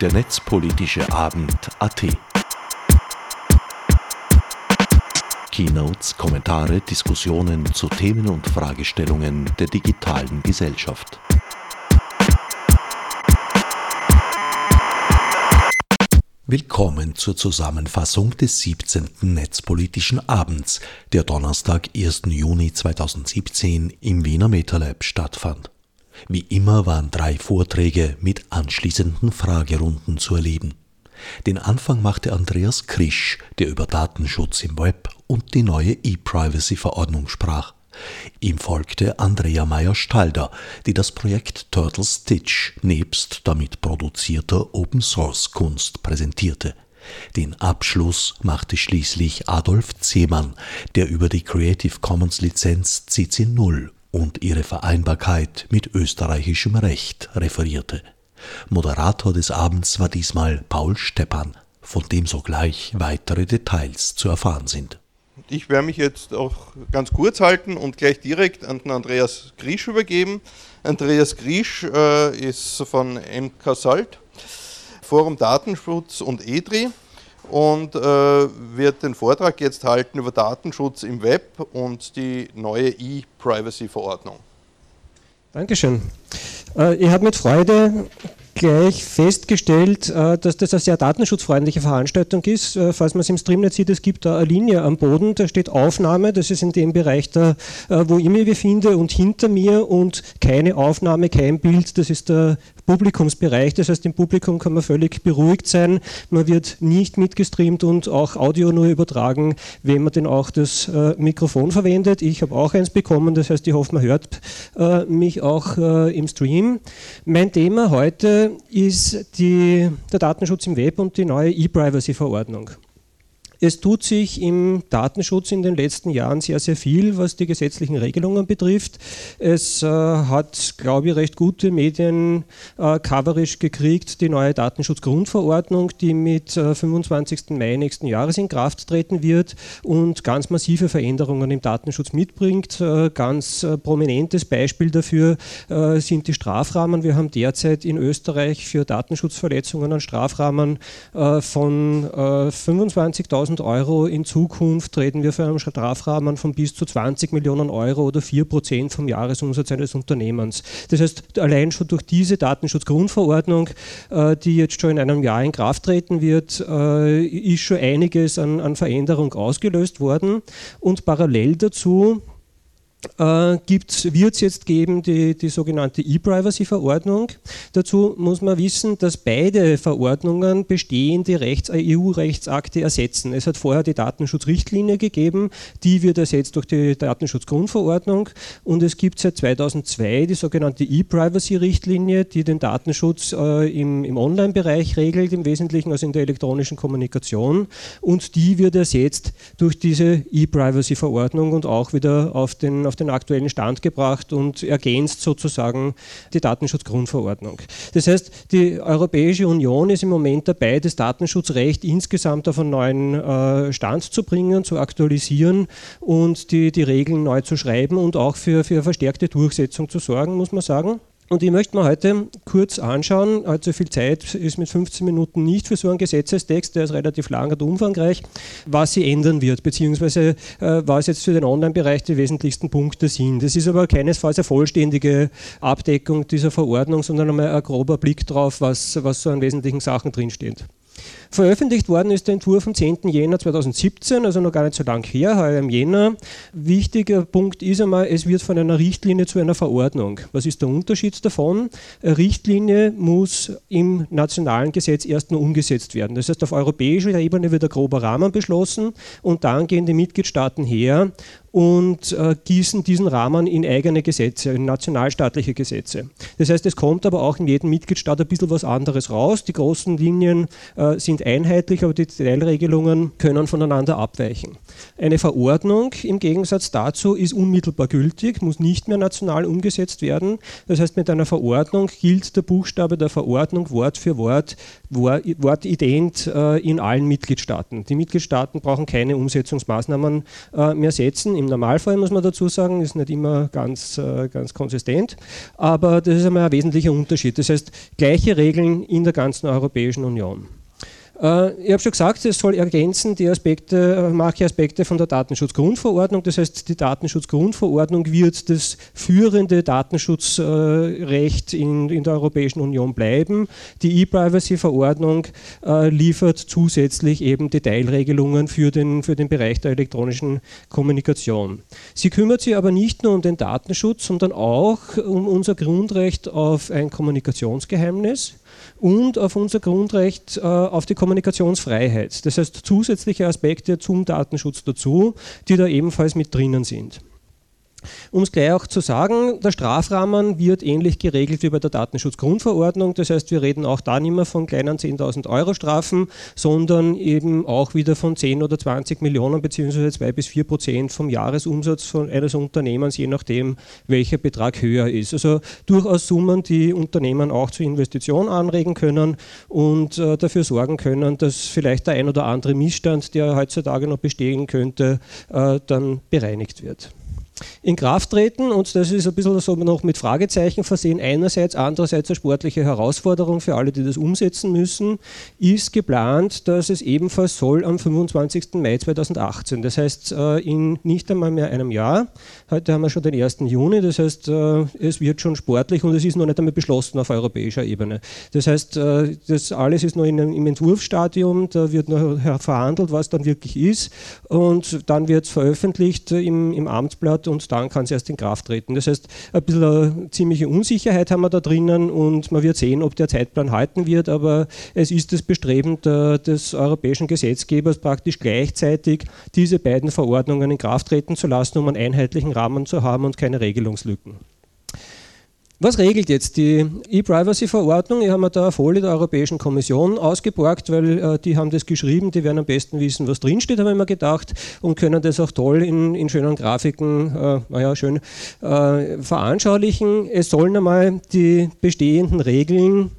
der netzpolitische Abend AT. Keynotes, Kommentare, Diskussionen zu Themen und Fragestellungen der digitalen Gesellschaft. Willkommen zur Zusammenfassung des 17. Netzpolitischen Abends, der Donnerstag, 1. Juni 2017 im Wiener MetaLab stattfand. Wie immer waren drei Vorträge mit anschließenden Fragerunden zu erleben. Den Anfang machte Andreas Krisch, der über Datenschutz im Web und die neue E-Privacy-Verordnung sprach. Ihm folgte Andrea Meyer-Stalder, die das Projekt Turtle Stitch nebst damit produzierter Open-Source-Kunst präsentierte. Den Abschluss machte schließlich Adolf Zehmann, der über die Creative Commons Lizenz CC0 und ihre Vereinbarkeit mit österreichischem Recht referierte. Moderator des Abends war diesmal Paul Steppan, von dem sogleich weitere Details zu erfahren sind. Ich werde mich jetzt auch ganz kurz halten und gleich direkt an den Andreas Griesch übergeben. Andreas Griesch äh, ist von MK Salt, Forum Datenschutz und EDRI und äh, wird den Vortrag jetzt halten über Datenschutz im Web und die neue E-Privacy-Verordnung. Dankeschön. Äh, ich habe mit Freude gleich festgestellt, äh, dass das eine sehr datenschutzfreundliche Veranstaltung ist. Äh, falls man es im Stream nicht sieht, es gibt da eine Linie am Boden, da steht Aufnahme, das ist in dem Bereich, da, wo ich mich befinde und hinter mir und keine Aufnahme, kein Bild, das ist der Publikumsbereich. Das heißt, im Publikum kann man völlig beruhigt sein. Man wird nicht mitgestreamt und auch Audio nur übertragen, wenn man denn auch das äh, Mikrofon verwendet. Ich habe auch eins bekommen, das heißt, ich hoffe, man hört äh, mich auch äh, im Stream. Mein Thema heute ist die, der Datenschutz im Web und die neue E-Privacy-Verordnung. Es tut sich im Datenschutz in den letzten Jahren sehr, sehr viel, was die gesetzlichen Regelungen betrifft. Es äh, hat, glaube ich, recht gute Medien-Coverage äh, gekriegt, die neue Datenschutzgrundverordnung, die mit äh, 25. Mai nächsten Jahres in Kraft treten wird und ganz massive Veränderungen im Datenschutz mitbringt. Äh, ganz äh, prominentes Beispiel dafür äh, sind die Strafrahmen. Wir haben derzeit in Österreich für Datenschutzverletzungen einen Strafrahmen von 25.000 100.000 Euro in Zukunft reden wir für einen Strafrahmen von bis zu 20 Millionen Euro oder 4 Prozent vom Jahresumsatz eines Unternehmens. Das heißt, allein schon durch diese Datenschutzgrundverordnung, äh, die jetzt schon in einem Jahr in Kraft treten wird, äh, ist schon einiges an, an Veränderung ausgelöst worden. Und parallel dazu äh, wird es jetzt geben die, die sogenannte E-Privacy-Verordnung. Dazu muss man wissen, dass beide Verordnungen bestehende EU-Rechtsakte ersetzen. Es hat vorher die Datenschutzrichtlinie gegeben, die wird ersetzt durch die Datenschutzgrundverordnung und es gibt seit 2002 die sogenannte E-Privacy-Richtlinie, die den Datenschutz äh, im, im Online-Bereich regelt, im Wesentlichen also in der elektronischen Kommunikation und die wird ersetzt durch diese E-Privacy-Verordnung und auch wieder auf den auf den aktuellen Stand gebracht und ergänzt sozusagen die Datenschutzgrundverordnung. Das heißt, die Europäische Union ist im Moment dabei, das Datenschutzrecht insgesamt auf einen neuen äh, Stand zu bringen, zu aktualisieren und die, die Regeln neu zu schreiben und auch für, für verstärkte Durchsetzung zu sorgen, muss man sagen. Und ich möchte mir heute kurz anschauen, allzu viel Zeit ist mit 15 Minuten nicht für so einen Gesetzestext, der ist relativ lang und umfangreich, was sie ändern wird, beziehungsweise äh, was jetzt für den Online-Bereich die wesentlichsten Punkte sind. Das ist aber keinesfalls eine vollständige Abdeckung dieser Verordnung, sondern einmal ein grober Blick drauf, was, was so an wesentlichen Sachen drinsteht. Veröffentlicht worden ist der Entwurf am 10. Jänner 2017, also noch gar nicht so lang her, heuer im Jänner. Wichtiger Punkt ist einmal, es wird von einer Richtlinie zu einer Verordnung. Was ist der Unterschied davon? Eine Richtlinie muss im nationalen Gesetz erst nur umgesetzt werden. Das heißt, auf europäischer Ebene wird ein grober Rahmen beschlossen und dann gehen die Mitgliedstaaten her und äh, gießen diesen Rahmen in eigene Gesetze, in nationalstaatliche Gesetze. Das heißt, es kommt aber auch in jedem Mitgliedstaat ein bisschen was anderes raus. Die großen Linien äh, sind einheitlich, aber die Detailregelungen können voneinander abweichen. Eine Verordnung im Gegensatz dazu ist unmittelbar gültig, muss nicht mehr national umgesetzt werden. Das heißt, mit einer Verordnung gilt der Buchstabe der Verordnung Wort für Wort, wortident äh, in allen Mitgliedstaaten. Die Mitgliedstaaten brauchen keine Umsetzungsmaßnahmen äh, mehr setzen. Im Normalfall, muss man dazu sagen, ist nicht immer ganz, äh, ganz konsistent, aber das ist einmal ein wesentlicher Unterschied. Das heißt, gleiche Regeln in der ganzen Europäischen Union. Äh, ich habe schon gesagt, es soll ergänzen die Aspekte, manche Aspekte von der Datenschutzgrundverordnung. Das heißt, die Datenschutzgrundverordnung wird das führende Datenschutzrecht in, in der Europäischen Union bleiben. Die E-Privacy-Verordnung äh, liefert zusätzlich eben Detailregelungen für den, für den Bereich der elektronischen Kommunikation. Sie kümmert sich aber nicht nur um den Datenschutz, sondern auch um unser Grundrecht auf ein Kommunikationsgeheimnis und auf unser Grundrecht äh, auf die Kommunikationsfreiheit. Das heißt zusätzliche Aspekte zum Datenschutz dazu, die da ebenfalls mit drinnen sind. Um es gleich auch zu sagen, der Strafrahmen wird ähnlich geregelt wie bei der Datenschutzgrundverordnung. Das heißt, wir reden auch da nicht mehr von kleinen 10.000 Euro Strafen, sondern eben auch wieder von 10 oder 20 Millionen beziehungsweise 2 bis 4 Prozent vom Jahresumsatz von eines Unternehmens, je nachdem, welcher Betrag höher ist. Also durchaus Summen, die Unternehmen auch zur Investition anregen können und äh, dafür sorgen können, dass vielleicht der ein oder andere Missstand, der heutzutage noch bestehen könnte, äh, dann bereinigt wird in Kraft treten und das ist ein bisschen so noch mit Fragezeichen versehen. Einerseits, andererseits eine sportliche Herausforderung für alle, die das umsetzen müssen, ist geplant, dass es ebenfalls soll am 25. Mai 2018. Das heißt, äh, in nicht einmal mehr einem Jahr. Heute haben wir schon den 1. Juni, das heißt, äh, es wird schon sportlich und es ist noch nicht einmal beschlossen auf europäischer Ebene. Das heißt, äh, das alles ist noch im Entwurfsstadium, da wird noch verhandelt, was dann wirklich ist und dann wird es veröffentlicht im, im Amtsblatt und dann kann es erst in Kraft treten. Das heißt, ein bisschen eine ziemliche Unsicherheit haben wir da drinnen und man wird sehen, ob der Zeitplan halten wird, aber es ist das Bestreben der, des europäischen Gesetzgebers praktisch gleichzeitig diese beiden Verordnungen in Kraft treten zu lassen, um einen einheitlichen Rahmen zu haben und keine Regelungslücken. Was regelt jetzt die E-Privacy-Verordnung? Ich habe mir da eine Folie der Europäischen Kommission ausgeborgt, weil äh, die haben das geschrieben, die werden am besten wissen, was drinsteht, habe ich mir gedacht, und können das auch toll in, in schönen Grafiken, äh, naja, schön äh, veranschaulichen. Es sollen einmal die bestehenden Regeln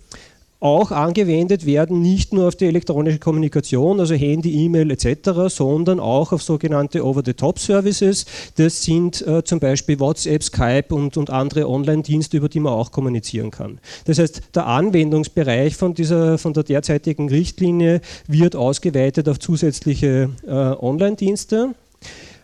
auch angewendet werden, nicht nur auf die elektronische Kommunikation, also Handy, E-Mail etc., sondern auch auf sogenannte Over-the-Top-Services. Das sind äh, zum Beispiel WhatsApp, Skype und, und andere Online-Dienste, über die man auch kommunizieren kann. Das heißt, der Anwendungsbereich von, dieser, von der derzeitigen Richtlinie wird ausgeweitet auf zusätzliche äh, Online-Dienste.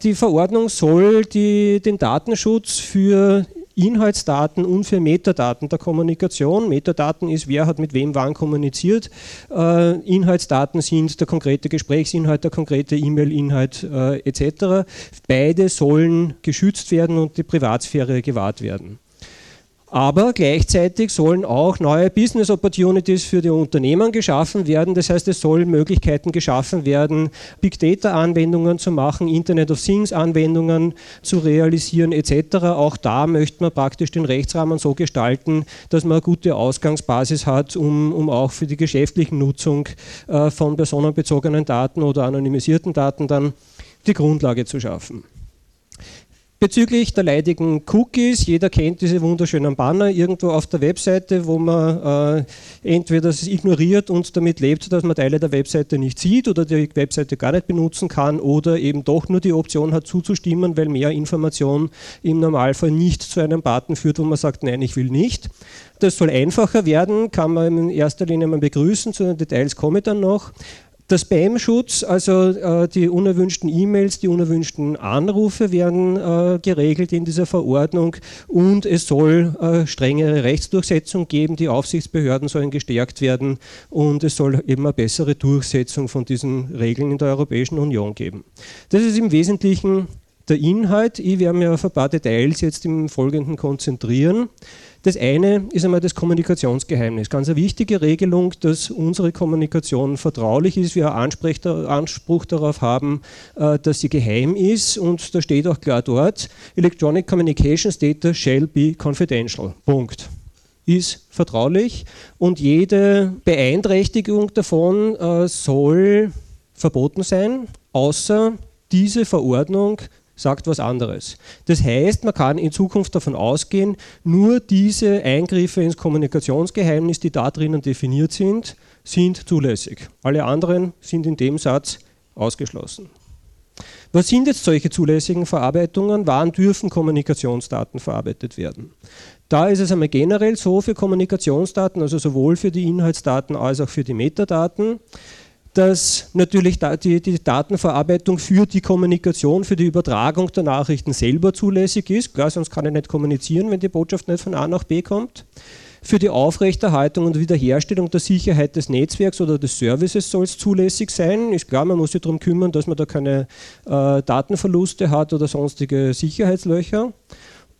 Die Verordnung soll die, den Datenschutz für Inhaltsdaten und für Metadaten der Kommunikation. Metadaten ist, wer hat mit wem wann kommuniziert. Äh, Inhaltsdaten sind der konkrete Gesprächsinhalt, der konkrete E-Mail-Inhalt äh, etc. Beide sollen geschützt werden und die Privatsphäre gewahrt werden. Aber gleichzeitig sollen auch neue Business Opportunities für die Unternehmen geschaffen werden. Das heißt, es sollen Möglichkeiten geschaffen werden, Big Data Anwendungen zu machen, Internet of Things Anwendungen zu realisieren etc. Auch da möchte man praktisch den Rechtsrahmen so gestalten, dass man eine gute Ausgangsbasis hat, um, um auch für die geschäftliche Nutzung äh, von personenbezogenen Daten oder anonymisierten Daten dann die Grundlage zu schaffen. Bezüglich der leidigen Cookies, jeder kennt diese wunderschönen Banner irgendwo auf der Webseite, wo man äh, entweder es ignoriert und damit lebt, dass man Teile der Webseite nicht sieht oder die Webseite gar nicht benutzen kann oder eben doch nur die Option hat zuzustimmen, weil mehr Information im Normalfall nicht zu einem Button führt, wo man sagt, nein, ich will nicht. Das soll einfacher werden, kann man in erster Linie mal begrüßen, zu den Details komme ich dann noch. Der Spam-Schutz, also äh, die unerwünschten E-Mails, die unerwünschten Anrufe werden äh, geregelt in dieser Verordnung und es soll äh, strengere Rechtsdurchsetzung geben. Die Aufsichtsbehörden sollen gestärkt werden und es soll eben eine bessere Durchsetzung von diesen Regeln in der Europäischen Union geben. Das ist im Wesentlichen der Inhalt. Ich werde mich auf ein paar Details jetzt im Folgenden konzentrieren. Das eine ist einmal das Kommunikationsgeheimnis. Ganz eine wichtige Regelung, dass unsere Kommunikation vertraulich ist, wir Anspruch darauf haben, äh, dass sie geheim ist und da steht auch klar dort, Electronic Communications Data shall be confidential. Punkt. Ist vertraulich und jede Beeinträchtigung davon äh, soll verboten sein, außer diese Verordnung sagt was anderes. Das heißt, man kann in Zukunft davon ausgehen, nur diese Eingriffe ins Kommunikationsgeheimnis, die da drinnen definiert sind, sind zulässig. Alle anderen sind in dem Satz ausgeschlossen. Was sind jetzt solche zulässigen Verarbeitungen? Wann dürfen Kommunikationsdaten verarbeitet werden? Da ist es einmal generell so für Kommunikationsdaten, also sowohl für die Inhaltsdaten als auch für die Metadaten, dass natürlich die, die, Datenverarbeitung für die Kommunikation, für die Übertragung der Nachrichten selber zulässig ist. Klar, sonst kann ich nicht kommunizieren, wenn die Botschaft nicht von A nach B kommt. Für die Aufrechterhaltung und Wiederherstellung der Sicherheit des Netzwerks oder des Services soll es zulässig sein. Ist klar, man muss sich darum kümmern, dass man da keine äh, Datenverluste hat oder sonstige Sicherheitslöcher.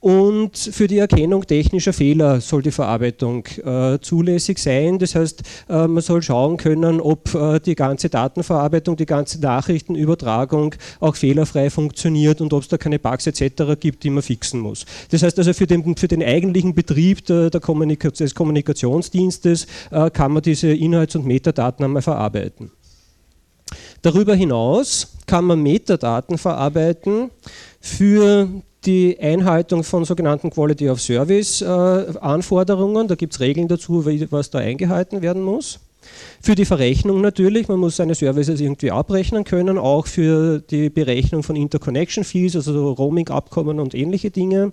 Und für die Erkennung technischer Fehler soll die Verarbeitung äh, zulässig sein. Das heißt, äh, man soll schauen können, ob äh, die ganze Datenverarbeitung, die ganze Nachrichtenübertragung auch fehlerfrei funktioniert und ob es da keine Bugs etc. gibt, die man fixen muss. Das heißt also, für den, für den eigentlichen Betrieb der, der Kommunika des Kommunikationsdienstes äh, kann man diese Inhalts- und Metadaten einmal verarbeiten. Darüber hinaus kann man Metadaten verarbeiten für die Einhaltung von sogenannten Quality of Service äh, Anforderungen. Da gibt es Regeln dazu, was da eingehalten werden muss. Für die Verrechnung natürlich, man muss seine Services irgendwie abrechnen können, auch für die Berechnung von Interconnection Fees, also Roaming-Abkommen und ähnliche Dinge.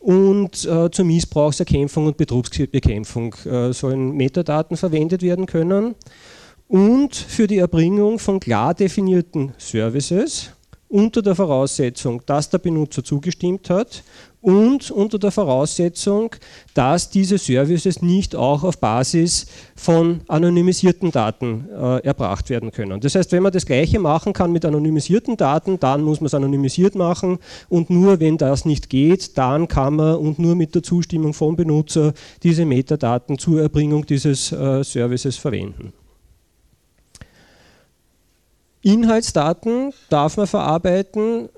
Und äh, zur Missbrauchserkämpfung und Betrugsbekämpfung äh, sollen Metadaten verwendet werden können. Und für die Erbringung von klar definierten Services, unter der Voraussetzung, dass der Benutzer zugestimmt hat und unter der Voraussetzung, dass diese Services nicht auch auf Basis von anonymisierten Daten äh, erbracht werden können. Das heißt, wenn man das Gleiche machen kann mit anonymisierten Daten, dann muss man es anonymisiert machen und nur wenn das nicht geht, dann kann man und nur mit der Zustimmung vom Benutzer diese Metadaten zur Erbringung dieses äh, Services verwenden. Inhaltsdaten darf man verarbeiten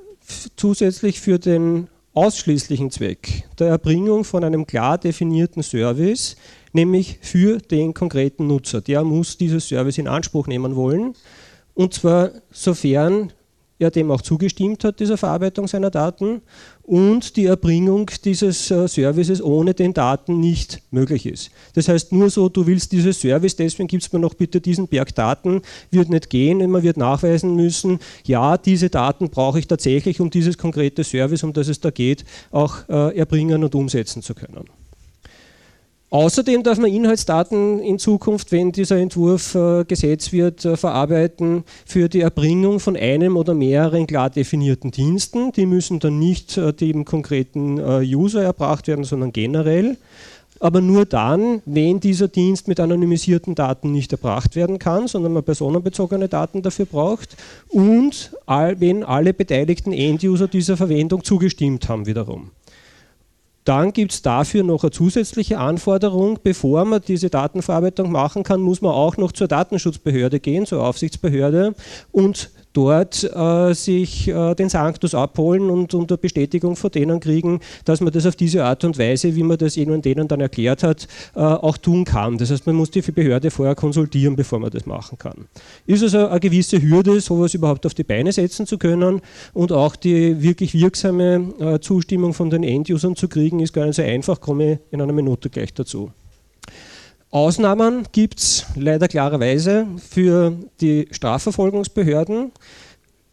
zusätzlich für den ausschließlichen Zweck der Erbringung von einem klar definierten Service, nämlich für den konkreten Nutzer. Der muss dieses Service in Anspruch nehmen wollen und zwar sofern er dem auch zugestimmt hat, dieser Verarbeitung seiner Daten und die Erbringung dieses äh, Services ohne den Daten nicht möglich ist. Das heißt, nur so, du willst dieses Service, deswegen gibt es mir noch bitte diesen Berg Daten, wird nicht gehen, man wird nachweisen müssen, ja, diese Daten brauche ich tatsächlich, um dieses konkrete Service, um das es da geht, auch äh, erbringen und umsetzen zu können. Außerdem darf man Inhaltsdaten in Zukunft, wenn dieser Entwurf äh, Gesetz wird, äh, verarbeiten für die Erbringung von einem oder mehreren klar definierten Diensten. Die müssen dann nicht äh, dem konkreten äh, User erbracht werden, sondern generell. Aber nur dann, wenn dieser Dienst mit anonymisierten Daten nicht erbracht werden kann, sondern man personenbezogene Daten dafür braucht und all, wenn alle beteiligten End-User dieser Verwendung zugestimmt haben wiederum. Dann gibt es dafür noch eine zusätzliche Anforderung. Bevor man diese Datenverarbeitung machen kann, muss man auch noch zur Datenschutzbehörde gehen, zur Aufsichtsbehörde und dort äh, sich äh, den Sanctus abholen und unter Bestätigung von denen kriegen, dass man das auf diese Art und Weise, wie man das ihnen und denen dann erklärt hat, äh, auch tun kann. Das heißt, man muss die Behörde vorher konsultieren, bevor man das machen kann. Ist also eine gewisse Hürde, sowas überhaupt auf die Beine setzen zu können und auch die wirklich wirksame äh, Zustimmung von den Endusern zu kriegen, ist gar nicht so einfach, komme in einer Minute gleich dazu. Ausnahmen gibt es leider klarerweise für die Strafverfolgungsbehörden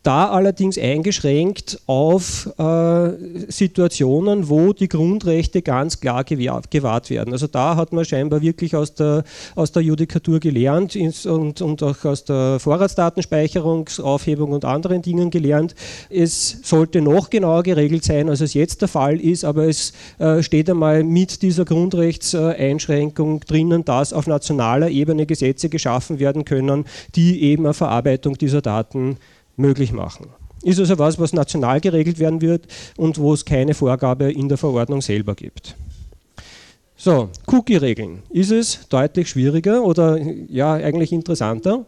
da allerdings eingeschränkt auf äh, Situationen, wo die Grundrechte ganz klar gewahrt werden. Also da hat man scheinbar wirklich aus der, aus der Judikatur gelernt und, und auch aus der Vorratsdatenspeicherungsaufhebung und anderen Dingen gelernt. Es sollte noch genauer geregelt sein, als es jetzt der Fall ist, aber es äh, steht einmal mit dieser Grundrechtseinschränkung drinnen, dass auf nationaler Ebene Gesetze geschaffen werden können, die eben eine Verarbeitung dieser Daten möglich machen. Ist also was, was national geregelt werden wird und wo es keine Vorgabe in der Verordnung selber gibt. So, Cookie-Regeln. Ist es deutlich schwieriger oder ja, eigentlich interessanter?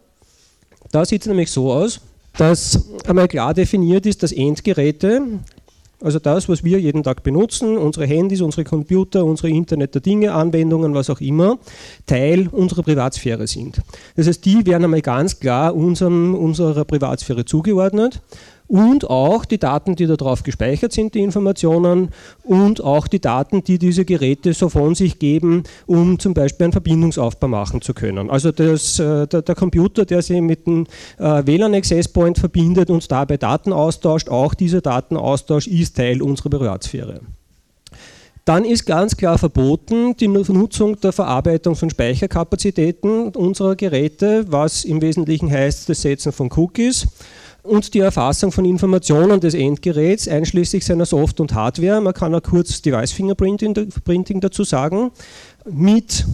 Da sieht es nämlich so aus, dass einmal klar definiert ist, dass Endgeräte also das, was wir jeden Tag benutzen, unsere Handys, unsere Computer, unsere Internet der Dinge, Anwendungen, was auch immer, Teil unserer Privatsphäre sind. Das heißt, die werden einmal ganz klar unserem, unserer Privatsphäre zugeordnet und auch die Daten, die darauf gespeichert sind, die Informationen und auch die Daten, die diese Geräte so von sich geben, um zum Beispiel einen Verbindungsaufbau machen zu können. Also das, äh, der, der, Computer, der sich mit dem äh, WLAN Access Point verbindet und dabei Daten austauscht, auch dieser Datenaustausch ist Teil unserer Privatsphäre. Dann ist ganz klar verboten die Nutzung der Verarbeitung von Speicherkapazitäten unserer Geräte, was im Wesentlichen heißt das Setzen von Cookies und die Erfassung von Informationen des Endgeräts, einschließlich seiner Soft- und Hardware. Man kann auch kurz Device Fingerprinting dazu sagen, mit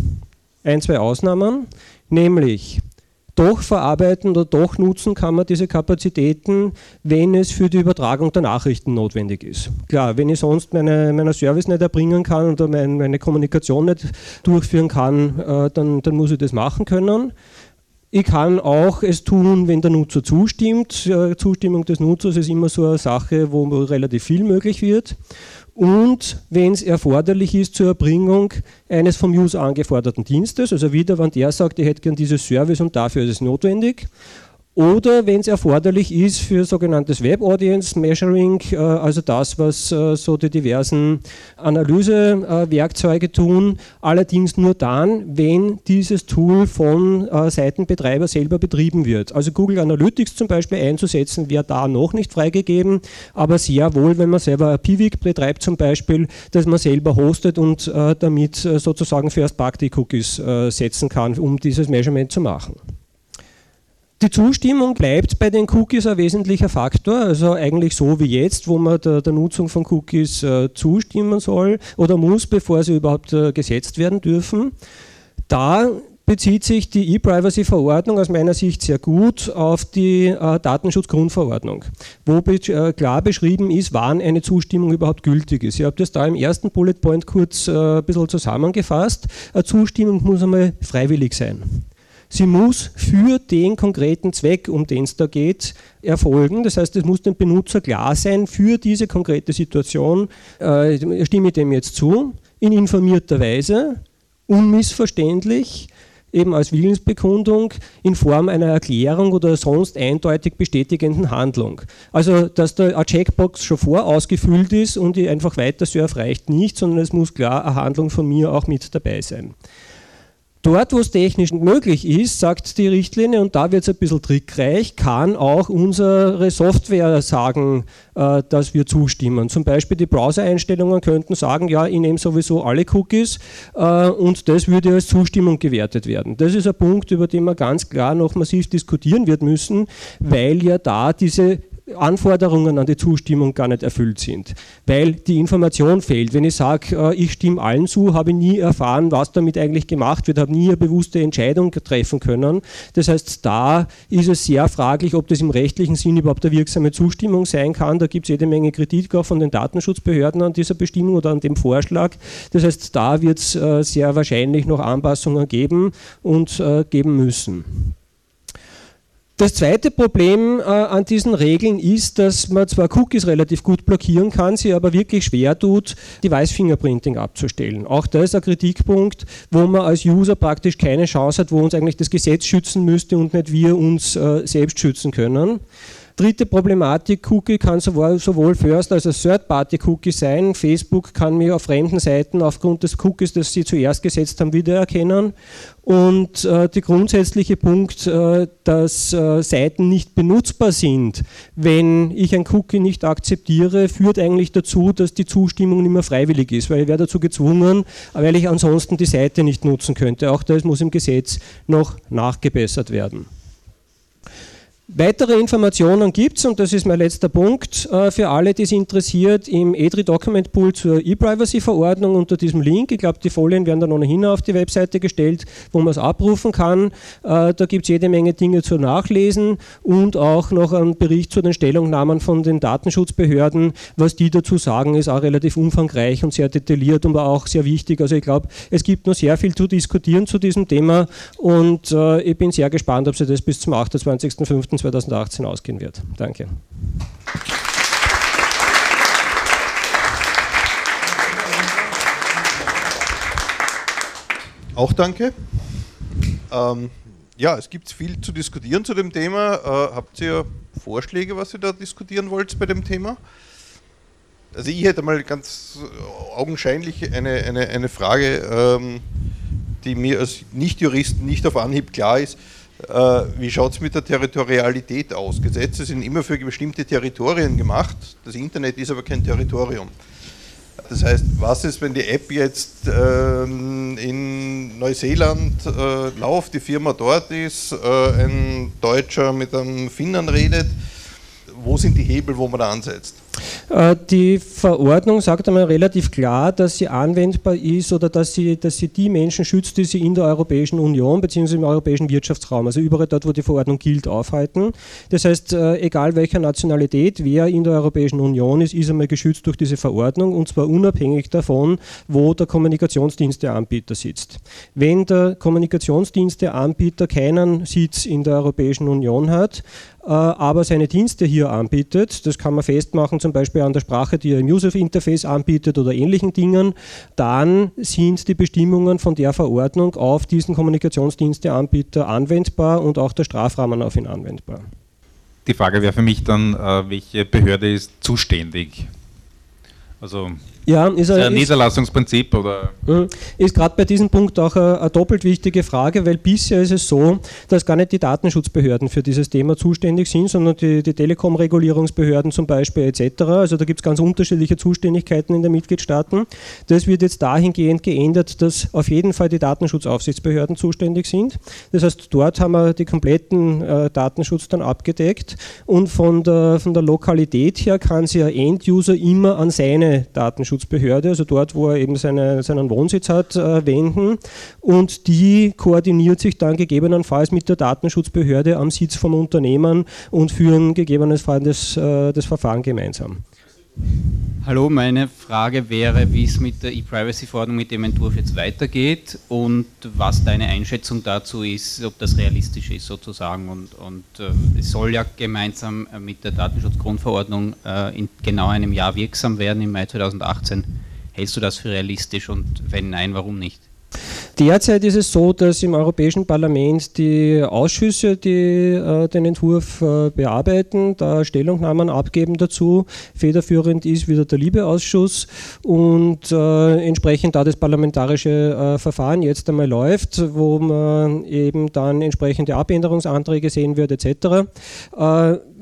ein, zwei Ausnahmen, nämlich doch verarbeiten oder doch nutzen kann man diese Kapazitäten, wenn es für die Übertragung der Nachrichten notwendig ist. Klar, wenn ich sonst meine, meinen Service nicht erbringen kann oder mein, meine Kommunikation nicht durchführen kann, äh, dann, dann muss ich das machen können. Ich kann auch es tun, wenn der Nutzer zustimmt. Zustimmung des Nutzers ist immer so eine Sache, wo relativ viel möglich wird und wenn es erforderlich ist zur Erbringung eines vom User angeforderten Dienstes, also wieder, wenn der sagt, ich hätte gern dieses Service und dafür ist es notwendig, oder wenn es erforderlich ist für sogenanntes Web Audience Measuring, äh, also das, was äh, so die diversen Analysewerkzeuge tun, allerdings nur dann, wenn dieses Tool von äh, Seitenbetreiber selber betrieben wird. Also Google Analytics zum Beispiel einzusetzen, wäre da noch nicht freigegeben, aber sehr wohl, wenn man selber Piwik betreibt zum Beispiel, dass man selber hostet und damit sozusagen First-Party-Cookies setzen kann, um dieses Measurement zu machen. Die Zustimmung bleibt bei den Cookies ein wesentlicher Faktor, also eigentlich so wie jetzt, wo man der, der Nutzung von Cookies äh, zustimmen soll oder muss, bevor sie überhaupt äh, gesetzt werden dürfen. Da bezieht sich die E-Privacy-Verordnung aus meiner Sicht sehr gut auf die äh, Datenschutzgrundverordnung, wo be äh, klar beschrieben ist, wann eine Zustimmung überhaupt gültig ist. Ich habe das da im ersten Bullet Point kurz äh, ein bisschen zusammengefasst. Eine Zustimmung muss einmal freiwillig sein. Sie muss für den konkreten Zweck, um den es da geht, erfolgen. Das heißt, es muss dem Benutzer klar sein, für diese konkrete Situation äh, stimme ich dem jetzt zu, in informierter Weise, unmissverständlich, eben als Willensbekundung in Form einer Erklärung oder sonst eindeutig bestätigenden Handlung. Also, dass da eine Checkbox schon vorausgefüllt ist und ich einfach weiter surf reicht nicht, sondern es muss klar eine Handlung von mir auch mit dabei sein. Dort, wo es technisch möglich ist, sagt die Richtlinie, und da wird es ein bisschen trickreich, kann auch unsere Software sagen, äh, dass wir zustimmen. Zum Beispiel die Browser-Einstellungen könnten sagen, ja, ich nehme sowieso alle Cookies äh, und das würde als Zustimmung gewertet werden. Das ist ein Punkt, über den man ganz klar noch massiv diskutieren wird müssen, weil ja da diese Anforderungen an die Zustimmung gar nicht erfüllt sind, weil die Information fehlt. Wenn ich sage, äh, ich stimme allen zu, habe ich nie erfahren, was damit eigentlich gemacht wird, habe nie eine bewusste Entscheidung treffen können. Das heißt, da ist es sehr fraglich, ob das im rechtlichen Sinn überhaupt eine wirksame Zustimmung sein kann. Da gibt es jede Menge Kritik auch von den Datenschutzbehörden an dieser Bestimmung oder an dem Vorschlag. Das heißt, da wird es äh, sehr wahrscheinlich noch Anpassungen geben und äh, geben müssen. Das zweite Problem äh, an diesen Regeln ist, dass man zwar Cookies relativ gut blockieren kann, sie aber wirklich schwer tut, Device Fingerprinting abzustellen. Auch das ist ein Kritikpunkt, wo man als User praktisch keine Chance hat, wo uns eigentlich das Gesetz schützen müsste und nicht wir uns äh, selbst schützen können. Dritte Problematik, Cookie kann sowohl, sowohl First als auch Third-Party-Cookie sein. Facebook kann mir auf fremden Seiten aufgrund des Cookies, das sie zuerst gesetzt haben, wiedererkennen. Und äh, der grundsätzliche Punkt, äh, dass äh, Seiten nicht benutzbar sind, wenn ich ein Cookie nicht akzeptiere, führt eigentlich dazu, dass die Zustimmung nicht mehr freiwillig ist, weil ich werde dazu gezwungen, weil ich ansonsten die Seite nicht nutzen könnte. Auch das muss im Gesetz noch nachgebessert werden. Weitere Informationen gibt es, und das ist mein letzter Punkt, äh, für alle, die es interessiert, im EDRI Document Pool zur E-Privacy-Verordnung unter diesem Link. Ich glaube, die Folien werden dann ohnehin auf die Webseite gestellt, wo man es abrufen kann. Äh, da gibt es jede Menge Dinge zu nachlesen und auch noch einen Bericht zu den Stellungnahmen von den Datenschutzbehörden. Was die dazu sagen, ist auch relativ umfangreich und sehr detailliert und auch sehr wichtig. Also ich glaube, es gibt noch sehr viel zu diskutieren zu diesem Thema und äh, ich bin sehr gespannt, ob Sie das bis zum 28.05. 2018 ausgehen wird. Danke. Auch danke. Ähm, ja, es gibt viel zu diskutieren zu dem Thema. Äh, habt ihr Vorschläge, was ihr da diskutieren wollt bei dem Thema? Also ich hätte mal ganz augenscheinlich eine, eine, eine Frage, ähm, die mir als Nicht-Juristen nicht auf Anhieb klar ist. Äh, wie schaut es mit der Territorialität aus? Gesetze sind immer für bestimmte Territorien gemacht. Das Internet ist aber kein Territorium. Das heißt, was ist, wenn die App jetzt ähm, in Neuseeland äh, läuft, die Firma dort ist, äh, ein Deutscher mit einem Finnern redet? Wo sind die Hebel, wo man da ansetzt? Äh, die Verordnung sagt einmal relativ klar, dass sie anwendbar ist oder dass sie, dass sie die Menschen schützt, die sie in der Europäischen Union bzw. im europäischen Wirtschaftsraum, also überall dort, wo die Verordnung gilt, aufhalten. Das heißt, äh, egal welcher Nationalität, wer in der Europäischen Union ist, ist einmal geschützt durch diese Verordnung und zwar unabhängig davon, wo der Kommunikationsdiensteanbieter sitzt. Wenn der Kommunikationsdiensteanbieter keinen Sitz in der Europäischen Union hat, äh, aber seine Dienste hier anbietet, das kann man festmachen zum Beispiel an der Sprache, die er im User-Interface anbietet oder ähnlichen Dingen, dann sind die Bestimmungen von der Verordnung auf diesen Kommunikationsdiensteanbieter anwendbar und auch der Strafrahmen auf ihn anwendbar. Die Frage wäre für mich dann, äh, welche Behörde ist zuständig? Also ja, ist, ein, ein Niederlassungsprinzip oder? Mhm. Ist gerade bei diesem Punkt auch eine, eine, doppelt wichtige Frage, weil bisher ist es so, dass gar nicht die Datenschutzbehörden für dieses Thema zuständig sind, sondern die, die Telekom-Regulierungsbehörden zum Beispiel etc. Also da gibt es ganz unterschiedliche Zuständigkeiten in den Mitgliedstaaten. Das wird jetzt dahingehend geändert, dass auf jeden Fall die Datenschutzaufsichtsbehörden zuständig sind. Das heißt, dort haben wir die kompletten äh, Datenschutz dann abgedeckt und von der, von der Lokalität her kann sich ein End-User immer an seine Datenschutz Datenschutzbehörde, also dort, wo er eben seine, seinen Wohnsitz hat, äh, wenden und die koordiniert sich dann gegebenenfalls mit der Datenschutzbehörde am Sitz vom Unternehmen und führen gegebenenfalls das, äh, das Verfahren gemeinsam. Hallo, meine Frage wäre, wie es mit der E-Privacy-Verordnung mit dem Entwurf jetzt weitergeht und was deine Einschätzung dazu ist, ob das realistisch ist sozusagen. Und, und äh, es soll ja gemeinsam äh, mit der Datenschutzgrundverordnung äh, in genau einem Jahr wirksam werden, im Mai 2018. Hältst du das für realistisch und wenn nein, warum nicht? Derzeit ist es so, dass im Europäischen Parlament die Ausschüsse, die äh, den Entwurf äh, bearbeiten, da Stellungnahmen abgeben dazu. Federführend ist wieder der Liebeausschuss und äh, entsprechend da das parlamentarische äh, Verfahren jetzt einmal läuft, wo man eben dann entsprechende Abänderungsanträge sehen wird etc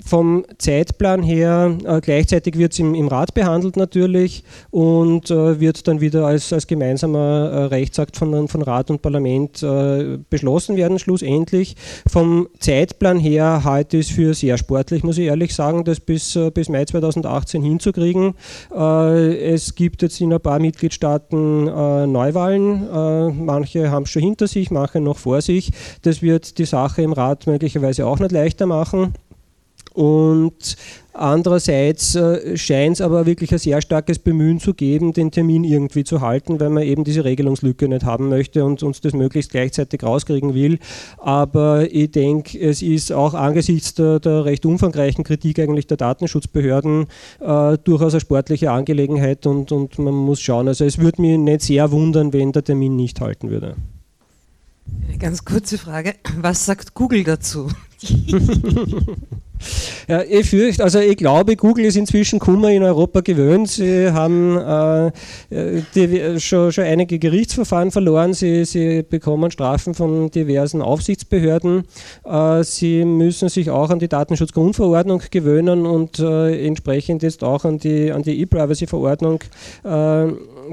vom Zeitplan her, äh, gleichzeitig wird es im, im, Rat behandelt natürlich und äh, wird dann wieder als, als gemeinsamer äh, Rechtsakt von, von Rat und Parlament äh, beschlossen werden, schlussendlich. Vom Zeitplan her halte ich es für sehr sportlich, muss ich ehrlich sagen, das bis, äh, bis Mai 2018 hinzukriegen. Äh, es gibt jetzt in ein paar Mitgliedstaaten Neuwahlen, manche haben es schon hinter sich, manche noch vor sich. Das wird die Sache im Rat möglicherweise auch nicht leichter machen. Und andererseits äh, scheint es aber wirklich ein sehr starkes Bemühen zu geben, den Termin irgendwie zu halten, weil man eben diese Regelungslücke nicht haben möchte und uns das möglichst gleichzeitig rauskriegen will. Aber ich denke, es ist auch angesichts der, der, recht umfangreichen Kritik eigentlich der Datenschutzbehörden äh, durchaus eine sportliche Angelegenheit und, und man muss schauen. Also es würde mich nicht sehr wundern, wenn der Termin nicht halten würde. Eine ganz kurze Frage. Was sagt Google dazu? Ja, ich fürchte, also ich glaube, Google ist inzwischen Kummer in Europa gewöhnt. Sie haben äh, die, schon, schon einige Gerichtsverfahren verloren. Sie, sie bekommen Strafen von diversen Aufsichtsbehörden. Äh, sie müssen sich auch an die Datenschutzgrundverordnung gewöhnen und äh, entsprechend jetzt auch an die an die E-Privacy-Verordnung äh,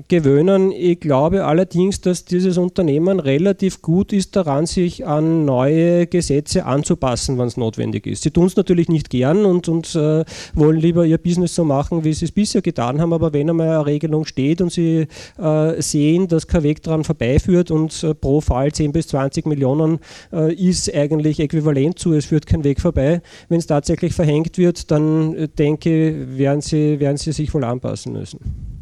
gewöhnen. Ich glaube allerdings, dass dieses Unternehmen relativ gut ist daran, sich an neue Gesetze anzupassen, wenn es notwendig ist. Sie tun es natürlich nicht gern und, und äh, wollen lieber ihr Business so machen, wie sie es bisher getan haben, aber wenn einmal eine Regelung steht und sie äh, sehen, dass kein Weg daran vorbeiführt und äh, pro Fall 10 bis 20 Millionen äh, ist eigentlich äquivalent zu, es führt kein Weg vorbei. Wenn es tatsächlich verhängt wird, dann äh, denke ich, werden sie, werden sie sich wohl anpassen müssen.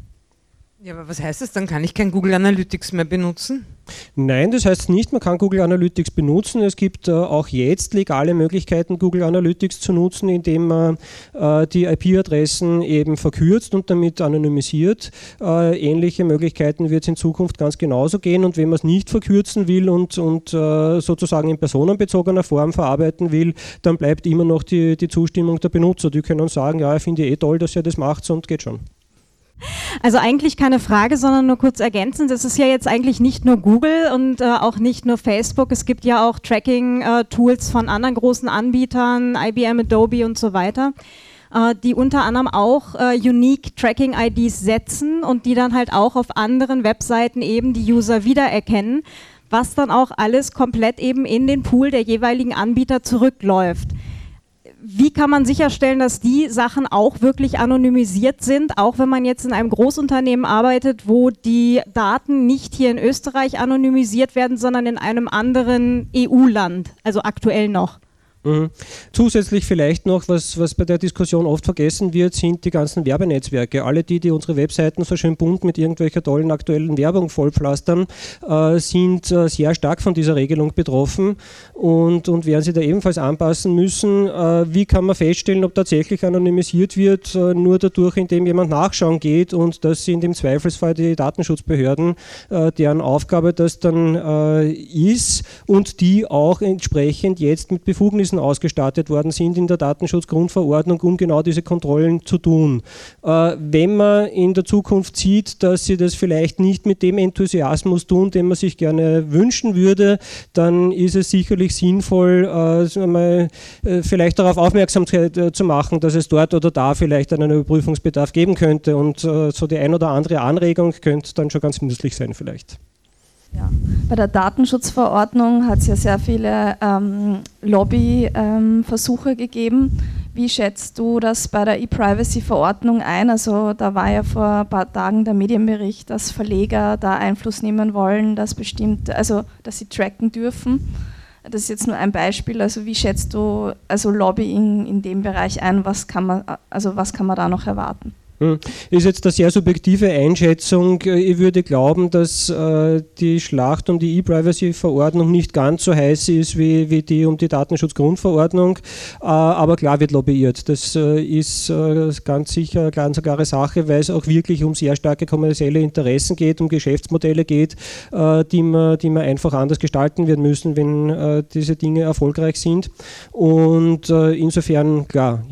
Ja, aber was heißt das? Dann kann ich kein Google Analytics mehr benutzen? Nein, das heißt nicht, man kann Google Analytics benutzen. Es gibt äh, auch jetzt legale Möglichkeiten, Google Analytics zu nutzen, indem man äh, die IP-Adressen eben verkürzt und damit anonymisiert. Äh, ähnliche Möglichkeiten wird es in Zukunft ganz genauso gehen. Und wenn man es nicht verkürzen will und, und äh, sozusagen in personenbezogener Form verarbeiten will, dann bleibt immer noch die, die Zustimmung der Benutzer. Die können sagen, ja, ich finde eh toll, dass ihr das macht und geht schon. Also eigentlich keine Frage, sondern nur kurz ergänzend. Es ist ja jetzt eigentlich nicht nur Google und äh, auch nicht nur Facebook. Es gibt ja auch Tracking-Tools äh, von anderen großen Anbietern, IBM, Adobe und so weiter, äh, die unter anderem auch äh, Unique Tracking-IDs setzen und die dann halt auch auf anderen Webseiten eben die User wiedererkennen, was dann auch alles komplett eben in den Pool der jeweiligen Anbieter zurückläuft wie kann man sicherstellen, dass die Sachen auch wirklich anonymisiert sind, auch wenn man jetzt in einem Großunternehmen arbeitet, wo die Daten nicht hier in Österreich anonymisiert werden, sondern in einem anderen EU-Land, also aktuell noch? Mhm. Zusätzlich vielleicht noch, was, was bei der Diskussion oft vergessen wird, sind die ganzen Werbenetzwerke. Alle die, die unsere Webseiten so schön bunt mit irgendwelcher tollen aktuellen Werbung vollpflastern, äh, sind äh, sehr stark von dieser Regelung betroffen und, und werden sie da ebenfalls anpassen müssen. Äh, wie kann man feststellen, ob tatsächlich anonymisiert wird, äh, nur dadurch, indem jemand nachschauen geht und das sind im Zweifelsfall die Datenschutzbehörden, äh, deren Aufgabe das dann äh, ist und die auch entsprechend jetzt mit Befugnissen Ressourcen ausgestattet worden sind in der Datenschutzgrundverordnung, um genau diese Kontrollen zu tun. Äh, wenn man in der Zukunft sieht, dass sie das vielleicht nicht mit dem Enthusiasmus tun, den man sich gerne wünschen würde, dann ist es sicherlich sinnvoll, äh, mal, äh, vielleicht darauf aufmerksam zu machen, dass es dort oder da vielleicht einen Überprüfungsbedarf geben könnte. Und so die ein oder andere Anregung könnte dann schon ganz nützlich sein vielleicht. Ja. Bei der Datenschutzverordnung hat es ja sehr viele ähm, Lobbyversuche ähm, gegeben. Wie schätzt du das bei der E-Privacy-Verordnung ein? Also da war ja vor ein paar Tagen der Medienbericht, dass Verleger da Einfluss nehmen wollen, dass bestimmte, also dass sie tracken dürfen. Das ist jetzt nur ein Beispiel. Also wie schätzt du also Lobbying in dem Bereich ein? Was kann man, also was kann man da noch erwarten? Hm. Ist jetzt eine sehr subjektive Einschätzung. Ich würde glauben, dass äh, die Schlacht um die E-Privacy-Verordnung nicht ganz so heiß ist wie, die um die Datenschutzgrundverordnung. Äh, aber klar wird lobbyiert. Das äh, ist äh, ganz sicher eine ganz klare Sache, weil es auch wirklich um sehr starke kommerzielle Interessen geht, um Geschäftsmodelle geht, äh, die, man, die man einfach anders gestalten werden müssen, wenn äh, diese Dinge erfolgreich sind. Und insofern, klar,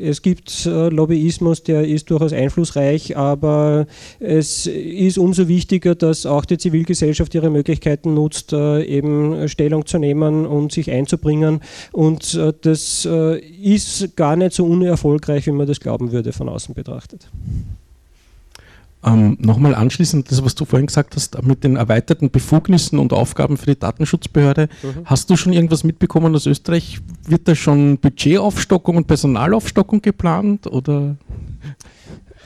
es gibt Lobbyismus, der ist durchaus durchaus einflussreich, aber es ist umso wichtiger, dass auch die Zivilgesellschaft ihre Möglichkeiten nutzt, äh, eben Stellung zu nehmen und sich einzubringen. Und äh, das äh, ist gar nicht so unerfolgreich, wie man das glauben würde, von außen betrachtet. Ähm, Nochmal anschließend, das, was du vorhin gesagt hast, mit den erweiterten Befugnissen und Aufgaben für die Datenschutzbehörde, mhm. hast du schon irgendwas mitbekommen aus Österreich? Wird da schon Budgetaufstockung und Personalaufstockung geplant? Oder?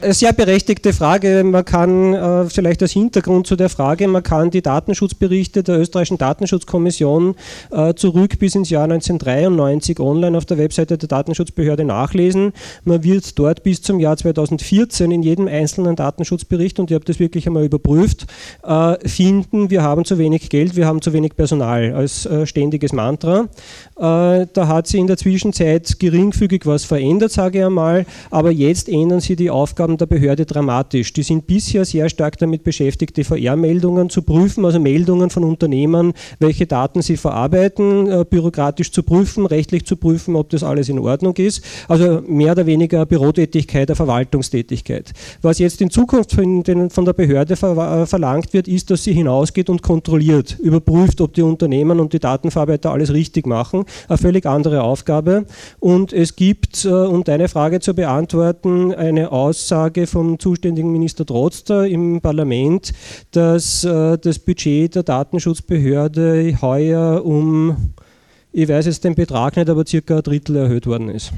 Sehr berechtigte Frage. Man kann äh, vielleicht als Hintergrund zu der Frage, man kann die Datenschutzberichte der österreichischen Datenschutzkommission äh, zurück bis ins Jahr 1993 online auf der Webseite der Datenschutzbehörde nachlesen. Man wird dort bis zum Jahr 2014 in jedem einzelnen Datenschutzbericht, und ich habe das wirklich einmal überprüft, äh, finden, wir haben zu wenig Geld, wir haben zu wenig Personal als äh, ständiges Mantra. Äh, da hat sich in der Zwischenzeit geringfügig was verändert, sage ich einmal, aber jetzt ändern sie die Aufgaben Aufgaben der Behörde dramatisch. Die sind bisher sehr stark damit beschäftigt, DVR-Meldungen zu prüfen, also Meldungen von Unternehmen, welche Daten sie verarbeiten, äh, bürokratisch zu prüfen, rechtlich zu prüfen, ob das alles in Ordnung ist. Also mehr oder weniger Bürotätigkeit, eine Verwaltungstätigkeit. Was jetzt in Zukunft von, der Behörde äh, verlangt wird, ist, dass sie hinausgeht und kontrolliert, überprüft, ob die Unternehmen und die Datenverarbeiter alles richtig machen. Eine völlig andere Aufgabe. Und es gibt, äh, um deine Frage zu beantworten, eine Aussage, Aussage vom zuständigen Minister Trotzter im Parlament, dass äh, das Budget der Datenschutzbehörde heuer um, ich weiß jetzt den Betrag nicht, aber circa ein Drittel erhöht worden ist.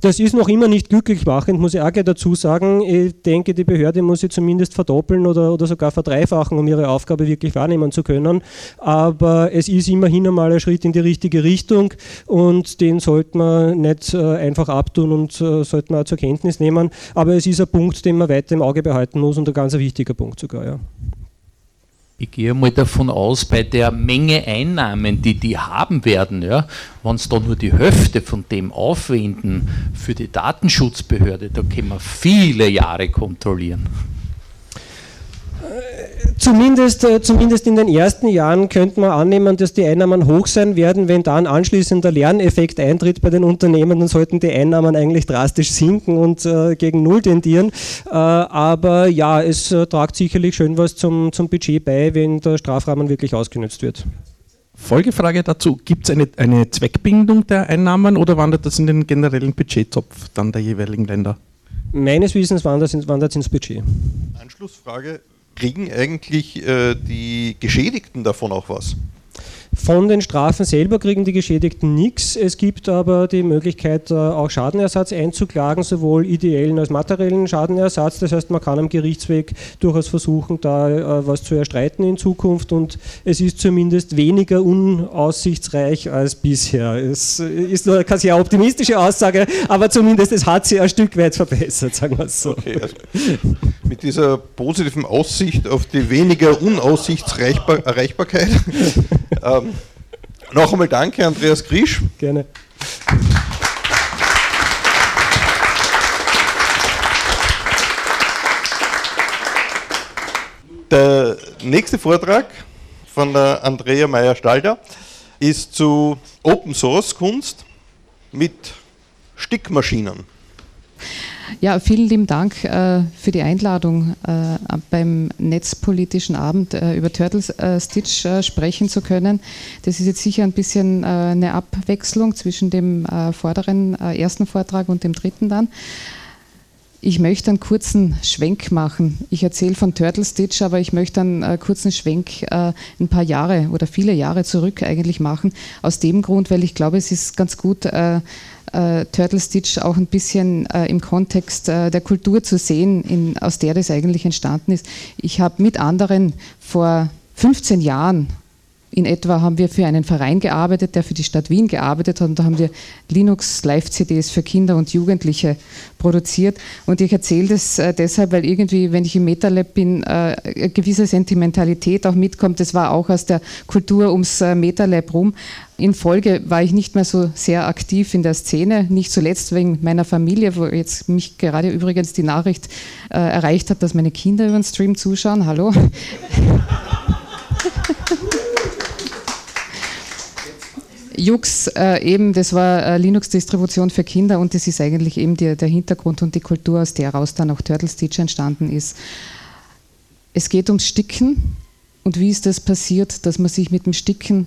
Das ist noch immer nicht glücklich machend, muss ich auch dazu sagen. Ich denke, die Behörde muss sie zumindest verdoppeln oder, oder sogar verdreifachen, um ihre Aufgabe wirklich wahrnehmen zu können. Aber es ist immerhin einmal ein Schritt in die richtige Richtung und den sollte man nicht äh, einfach abtun und äh, sollte man auch zur Kenntnis nehmen. Aber es ist ein Punkt, den man weiter im Auge behalten muss und ein ganz wichtiger Punkt sogar. Ja. Ich gehe mal davon aus, bei der Menge Einnahmen, die die haben werden, ja, wenn sie da nur die Hälfte von dem aufwenden für die Datenschutzbehörde, da können wir viele Jahre kontrollieren. Zumindest, äh, zumindest in den ersten Jahren könnte man annehmen, dass die Einnahmen hoch sein werden. Wenn dann anschließend der Lerneffekt eintritt bei den Unternehmen, dann sollten die Einnahmen eigentlich drastisch sinken und äh, gegen Null tendieren. Äh, aber ja, es äh, tragt sicherlich schön was zum, zum Budget bei, wenn der Strafrahmen wirklich ausgenutzt wird. Folgefrage dazu, gibt es eine, eine Zweckbindung der Einnahmen oder wandert das in den generellen Budgettopf dann der jeweiligen Länder? Meines Wissens wandert es ins Budget. Anschlussfrage, kriegen eigentlich äh, die Geschädigten davon auch was? Von den Strafen selber kriegen die Geschädigten nichts. Es gibt aber die Möglichkeit, äh, auch Schadenersatz einzuklagen, sowohl ideellen als materiellen Schadenersatz. Das heißt, man kann am Gerichtsweg durchaus versuchen, da äh, was zu erstreiten in Zukunft und es ist zumindest weniger unaussichtsreich als bisher. Es ist nur keine sehr optimistische Aussage, aber zumindest es hat sich ein Stück weit verbessert, sagen wir es so. Okay, also mit dieser positiven Aussicht auf die weniger Unaussichtserreichbarkeit Ähm, noch einmal danke, Andreas Grisch. Gerne. Der nächste Vortrag von der Andrea Meyer-Stalder ist zu Open Source Kunst mit Stickmaschinen. Ja, vielen lieben Dank äh, für die Einladung, äh, beim netzpolitischen Abend äh, über Turtle äh, Stitch äh, sprechen zu können. Das ist jetzt sicher ein bisschen äh, eine Abwechslung zwischen dem vorderen ersten Vortrag und dem dritten dann. Ich möchte einen kurzen Schwenk machen. Ich erzähle von Turtle Stitch, aber ich möchte einen kurzen Schwenk ein paar Jahre oder viele Jahre zurück eigentlich machen. Aus dem Grund, weil ich glaube, es ist ganz gut, äh, Turtle Stitch auch ein bisschen äh, im Kontext äh, der Kultur zu sehen, in, aus der das eigentlich entstanden ist. Ich habe mit anderen vor 15 Jahren in etwa haben wir für einen Verein gearbeitet, der für die Stadt Wien gearbeitet hat und da haben wir Linux Live-CDs für Kinder und Jugendliche produziert. Und ich erzähle das äh, deshalb, weil irgendwie, wenn ich im MetaLab bin, äh, eine gewisse Sentimentalität auch mitkommt. Das war auch aus der Kultur ums äh, MetaLab rum. In Folge war ich nicht mehr so sehr aktiv in der Szene, nicht zuletzt wegen meiner Familie, wo jetzt mich gerade übrigens die Nachricht äh, erreicht hat, dass meine Kinder über den Stream zuschauen. Hallo. Jux äh, eben, das war äh, Linux-Distribution für Kinder und das ist eigentlich eben die, der Hintergrund und die Kultur, aus der heraus dann auch Turtle Stitch entstanden ist. Es geht ums Sticken und wie ist das passiert, dass man sich mit dem Sticken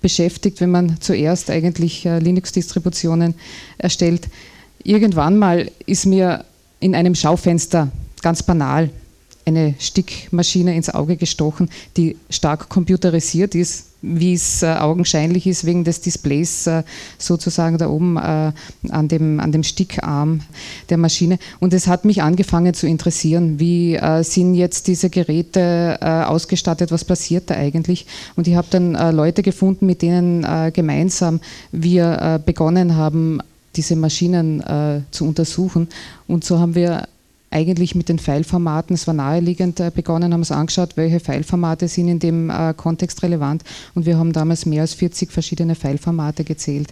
beschäftigt, wenn man zuerst eigentlich äh, Linux-Distributionen erstellt. Irgendwann mal ist mir in einem Schaufenster ganz banal eine Stickmaschine ins Auge gestochen, die stark computerisiert ist, wie es äh, augenscheinlich ist, wegen des Displays äh, sozusagen da oben äh, an, dem, an dem Stickarm der Maschine. Und es hat mich angefangen zu interessieren, wie äh, sind jetzt diese Geräte äh, ausgestattet, was passiert da eigentlich? Und ich habe dann äh, Leute gefunden, mit denen gemeinsam wir begonnen haben, diese Maschinen zu untersuchen. Und so haben wir eigentlich mit den Pfeilformaten, es war naheliegend äh, begonnen, haben uns angeschaut, welche Pfeilformate sind in dem äh, Kontext relevant und wir haben damals mehr als 40 verschiedene Pfeilformate gezählt.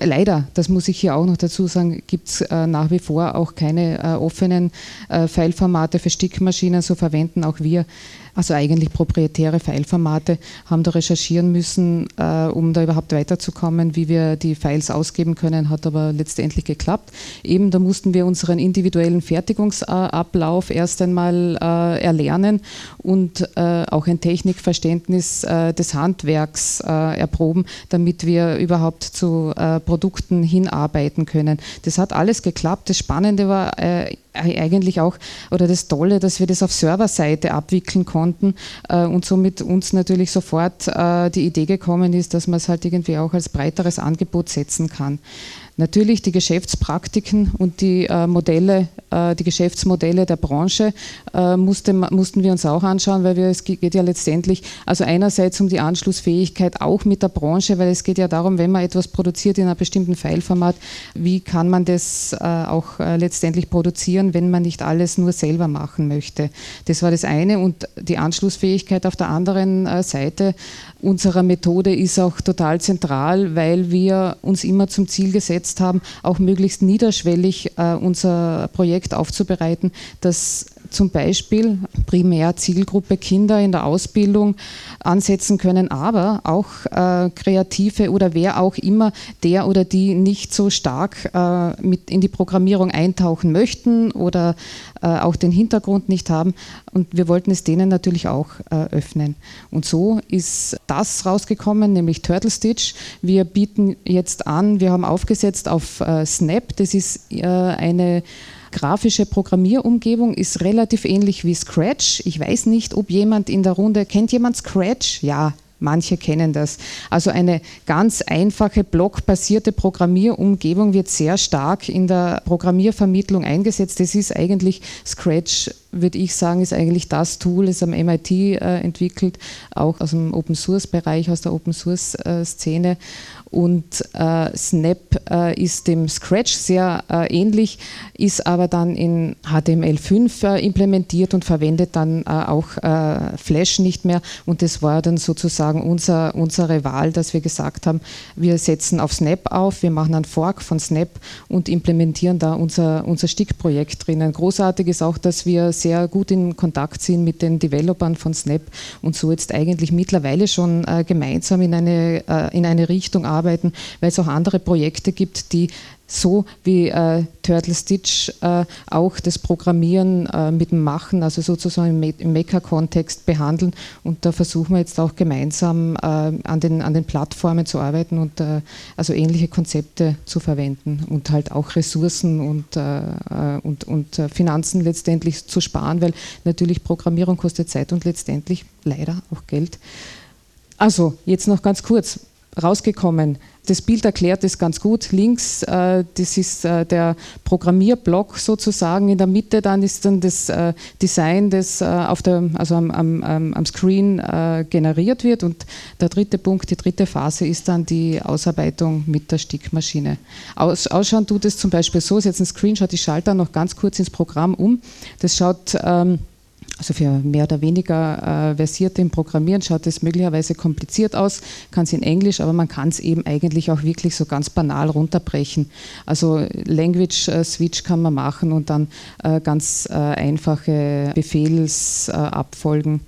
Leider, das muss ich hier auch noch dazu sagen, gibt es äh, nach wie vor auch keine offenen Pfeilformate für Stickmaschinen, so verwenden auch wir also eigentlich proprietäre Fileformate, haben da recherchieren müssen, äh, um da überhaupt weiterzukommen, wie wir die Files ausgeben können, hat aber letztendlich geklappt. Eben, da mussten wir unseren individuellen Fertigungsablauf erst einmal äh, erlernen und äh, auch ein Technikverständnis äh, des Handwerks äh, erproben, damit wir überhaupt zu äh, Produkten hinarbeiten können. Das hat alles geklappt. Das Spannende war eigentlich auch, oder das Tolle, dass wir das auf Serverseite abwickeln konnten äh, und somit uns natürlich sofort äh, die Idee gekommen ist, dass man es halt irgendwie auch als breiteres Angebot setzen kann. Natürlich die Geschäftspraktiken und die äh, Modelle, äh, die Geschäftsmodelle der Branche äh, musste, mussten wir uns auch anschauen, weil wir, es geht ja letztendlich, also einerseits um die Anschlussfähigkeit auch mit der Branche, weil es geht ja darum, wenn man etwas produziert in einem bestimmten Fileformat, wie kann man das äh, auch äh, letztendlich produzieren, wenn man nicht alles nur selber machen möchte. Das war das eine und die Anschlussfähigkeit auf der anderen äh, Seite unserer Methode ist auch total zentral, weil wir uns immer zum Ziel gesetzt haben, auch möglichst niederschwellig äh, unser Projekt aufzubereiten, dass zum Beispiel primär Zielgruppe Kinder in der Ausbildung ansetzen können, aber auch äh, Kreative oder wer auch immer, der oder die nicht so stark äh, mit in die Programmierung eintauchen möchten oder äh, auch den Hintergrund nicht haben. Und wir wollten es denen natürlich auch äh, öffnen. Und so ist das rausgekommen, nämlich Turtle Stitch. Wir bieten jetzt an, wir haben aufgesetzt auf äh, Snap, das ist äh, eine grafische Programmierumgebung ist relativ ähnlich wie Scratch. Ich weiß nicht, ob jemand in der Runde, kennt jemand Scratch? Ja, Manche kennen das. Also eine ganz einfache blockbasierte Programmierumgebung wird sehr stark in der Programmiervermittlung eingesetzt. Das ist eigentlich Scratch, würde ich sagen, ist eigentlich das Tool, das am MIT äh, entwickelt, auch aus dem Open Source Bereich, aus der Open Source äh, Szene. Und äh, Snap äh, ist dem Scratch sehr äh, ähnlich, ist aber dann in HTML5 äh, implementiert und verwendet dann äh, auch äh, Flash nicht mehr. Und das war dann sozusagen unser, unsere Wahl, dass wir gesagt haben, wir setzen auf Snap auf, wir machen einen Fork von Snap und implementieren da unser, unser Stickprojekt drinnen. Großartig ist auch, dass wir sehr gut in Kontakt sind mit den Developern von Snap und so jetzt eigentlich mittlerweile schon gemeinsam in eine, in eine Richtung arbeiten arbeiten, weil es auch andere Projekte gibt, die so wie äh, Turtle Stitch äh, auch das Programmieren äh, mit dem Machen, also sozusagen im, im Maker-Kontext behandeln. Und da versuchen wir jetzt auch gemeinsam äh, an, den, an den Plattformen zu arbeiten und äh, also ähnliche Konzepte zu verwenden und halt auch Ressourcen und, äh, und, und Finanzen letztendlich zu sparen, weil natürlich Programmierung kostet Zeit und letztendlich leider auch Geld. Also, jetzt noch ganz kurz rausgekommen. Das Bild erklärt es ganz gut. Links, äh, das ist äh, der Programmierblock sozusagen. In der Mitte dann ist dann das äh, Design, das auf der, also am, am, am Screen generiert wird. Und der dritte Punkt, die dritte Phase ist dann die Ausarbeitung mit der Stickmaschine. Aus, ausschauen tut es zum Beispiel so, ist jetzt ein Screenshot, ich schalte dann noch ganz kurz ins Programm um. Das schaut ähm, also für mehr oder weniger äh, Versierte im Programmieren schaut es möglicherweise kompliziert aus, kann es in Englisch, aber man kann es eben eigentlich auch wirklich so ganz banal runterbrechen. Also Language äh, Switch kann man machen und dann äh, ganz äh, einfache Befehlsabfolgen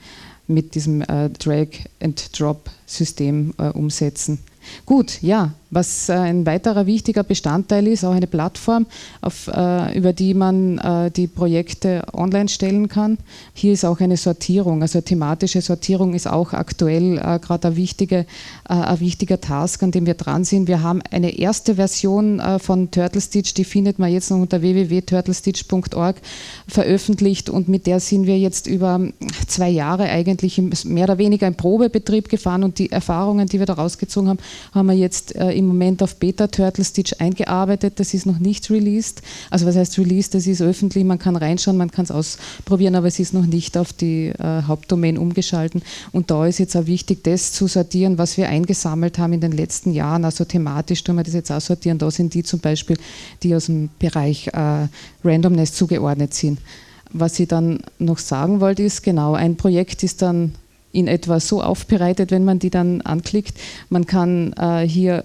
mit diesem äh, Drag and Drop System äh, umsetzen. Gut, ja, was äh, ein weiterer wichtiger Bestandteil ist, auch eine Plattform, auf, äh, über die man äh, die Projekte online stellen kann. Hier ist auch eine Sortierung, also thematische Sortierung ist auch aktuell gerade ein, wichtige, ein wichtiger Task, an dem wir dran sind. Wir haben eine erste Version von TurtleStitch, die findet man jetzt noch unter www.turtlestitch.org veröffentlicht und mit der sind wir jetzt über zwei Jahre eigentlich mehr oder weniger im Probebetrieb gefahren und die Erfahrungen, die wir da rausgezogen haben, haben wir jetzt äh, im Moment auf Beta Turtle Stitch eingearbeitet. Das ist noch nicht released. Also was heißt released? Das ist öffentlich, man kann reinschauen, man kann es ausprobieren, aber es ist noch nicht auf die äh, Hauptdomain umgeschalten. Und da ist jetzt auch wichtig, das zu sortieren, was wir eingesammelt haben in den letzten Jahren. Also thematisch tun wir das jetzt auch sortieren. Da sind die zum Beispiel, die aus dem Bereich äh, Randomness zugeordnet sind. Was ich dann noch sagen wollte, ist genau, ein Projekt ist dann in etwa so aufbereitet, wenn man die dann anklickt. Man kann äh, hier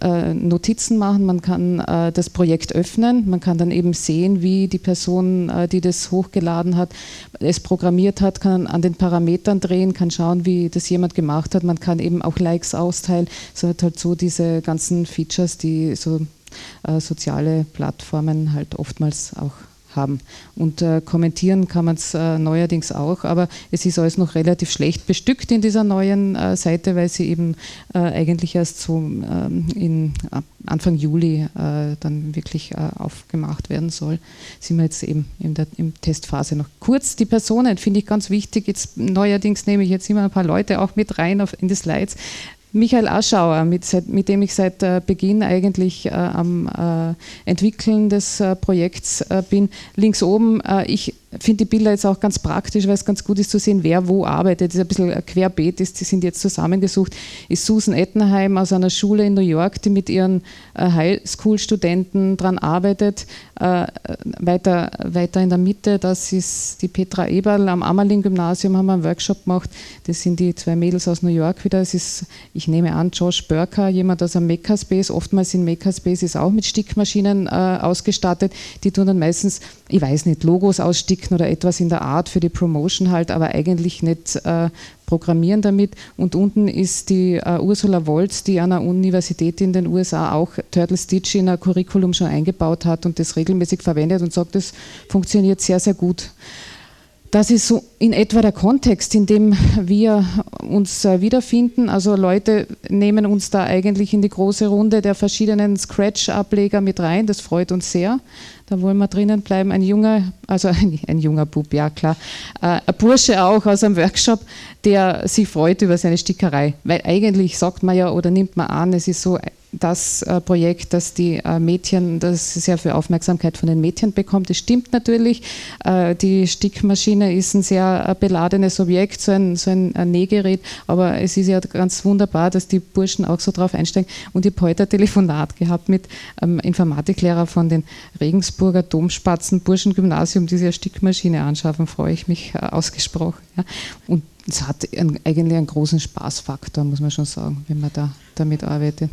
äh, Notizen machen, man kann äh, das Projekt öffnen, man kann dann eben sehen, wie die Person, äh, die das hochgeladen hat, es programmiert hat, kann an den Parametern drehen, kann schauen, wie das jemand gemacht hat. Man kann eben auch Likes austeilen. So hat halt so diese ganzen Features, die so äh, soziale Plattformen halt oftmals auch haben. Und äh, kommentieren kann man es äh, neuerdings auch, aber es ist alles noch relativ schlecht bestückt in dieser neuen äh, Seite, weil sie eben äh, eigentlich erst so ähm, in Anfang Juli äh, dann wirklich äh, aufgemacht werden soll. Sind wir jetzt eben in der im Testphase noch. Kurz die Personen finde ich ganz wichtig. Jetzt neuerdings nehme ich jetzt immer ein paar Leute auch mit rein auf, in die Slides Michael Aschauer, mit, mit dem ich seit äh, Beginn eigentlich äh, am äh, Entwickeln des äh, Projekts äh, bin. Links oben, ich finde die Bilder jetzt auch ganz praktisch, weil es ganz gut ist zu sehen, wer wo arbeitet. Das ist ein bisschen querbeet, ist, die sind jetzt zusammengesucht. Ist Susan Ettenheim aus einer Schule in New York, die mit ihren äh, Highschool-Studenten daran arbeitet. Äh, weiter, weiter in der Mitte, das ist die Petra Eberl am Ammerlin-Gymnasium, haben wir einen Workshop gemacht. Das sind die zwei Mädels aus New York wieder. Es ist, ich nehme an, Josh Burker, jemand aus einem Makerspace. Oftmals in Makerspace auch mit Stickmaschinen äh, ausgestattet. Die tun dann meistens, ich weiß nicht, Logos aussticken klicken oder etwas in der Art für die Promotion halt, aber eigentlich nicht äh, programmieren damit. Und unten ist die äh, Ursula Wolz, die an einer Universität in den USA auch Turtle Stitch in ein Curriculum schon eingebaut hat und das regelmäßig verwendet und sagt, das funktioniert sehr, sehr gut. Das ist so in etwa der Kontext, in dem wir uns äh, wiederfinden. Also Leute nehmen uns da eigentlich in die große Runde der verschiedenen Scratch-Ableger mit rein. Das freut uns sehr. Da wollen wir drinnen bleiben. Ein junger, also ein, ein junger Bub, ja klar. Äh, ein Bursche auch aus einem Workshop, der sich freut über seine Stickerei. Weil eigentlich sagt man ja oder nimmt man an, es ist so das äh, Projekt, das die äh, Mädchen, das sehr viel Aufmerksamkeit von den Mädchen bekommt. Das stimmt natürlich. Äh, die Stickmaschine ist ein sehr beladenes Objekt, so ein, so ein Nähgerät, aber es ist ja ganz wunderbar, dass die Burschen auch so drauf einsteigen. Und ich habe heute ein Telefonat gehabt mit einem Informatiklehrer von den Regensburger Domspatzen Burschengymnasium, die sich eine Stickmaschine anschaffen, freue ich mich ausgesprochen. Und es hat eigentlich einen großen Spaßfaktor, muss man schon sagen, wenn man da damit arbeitet.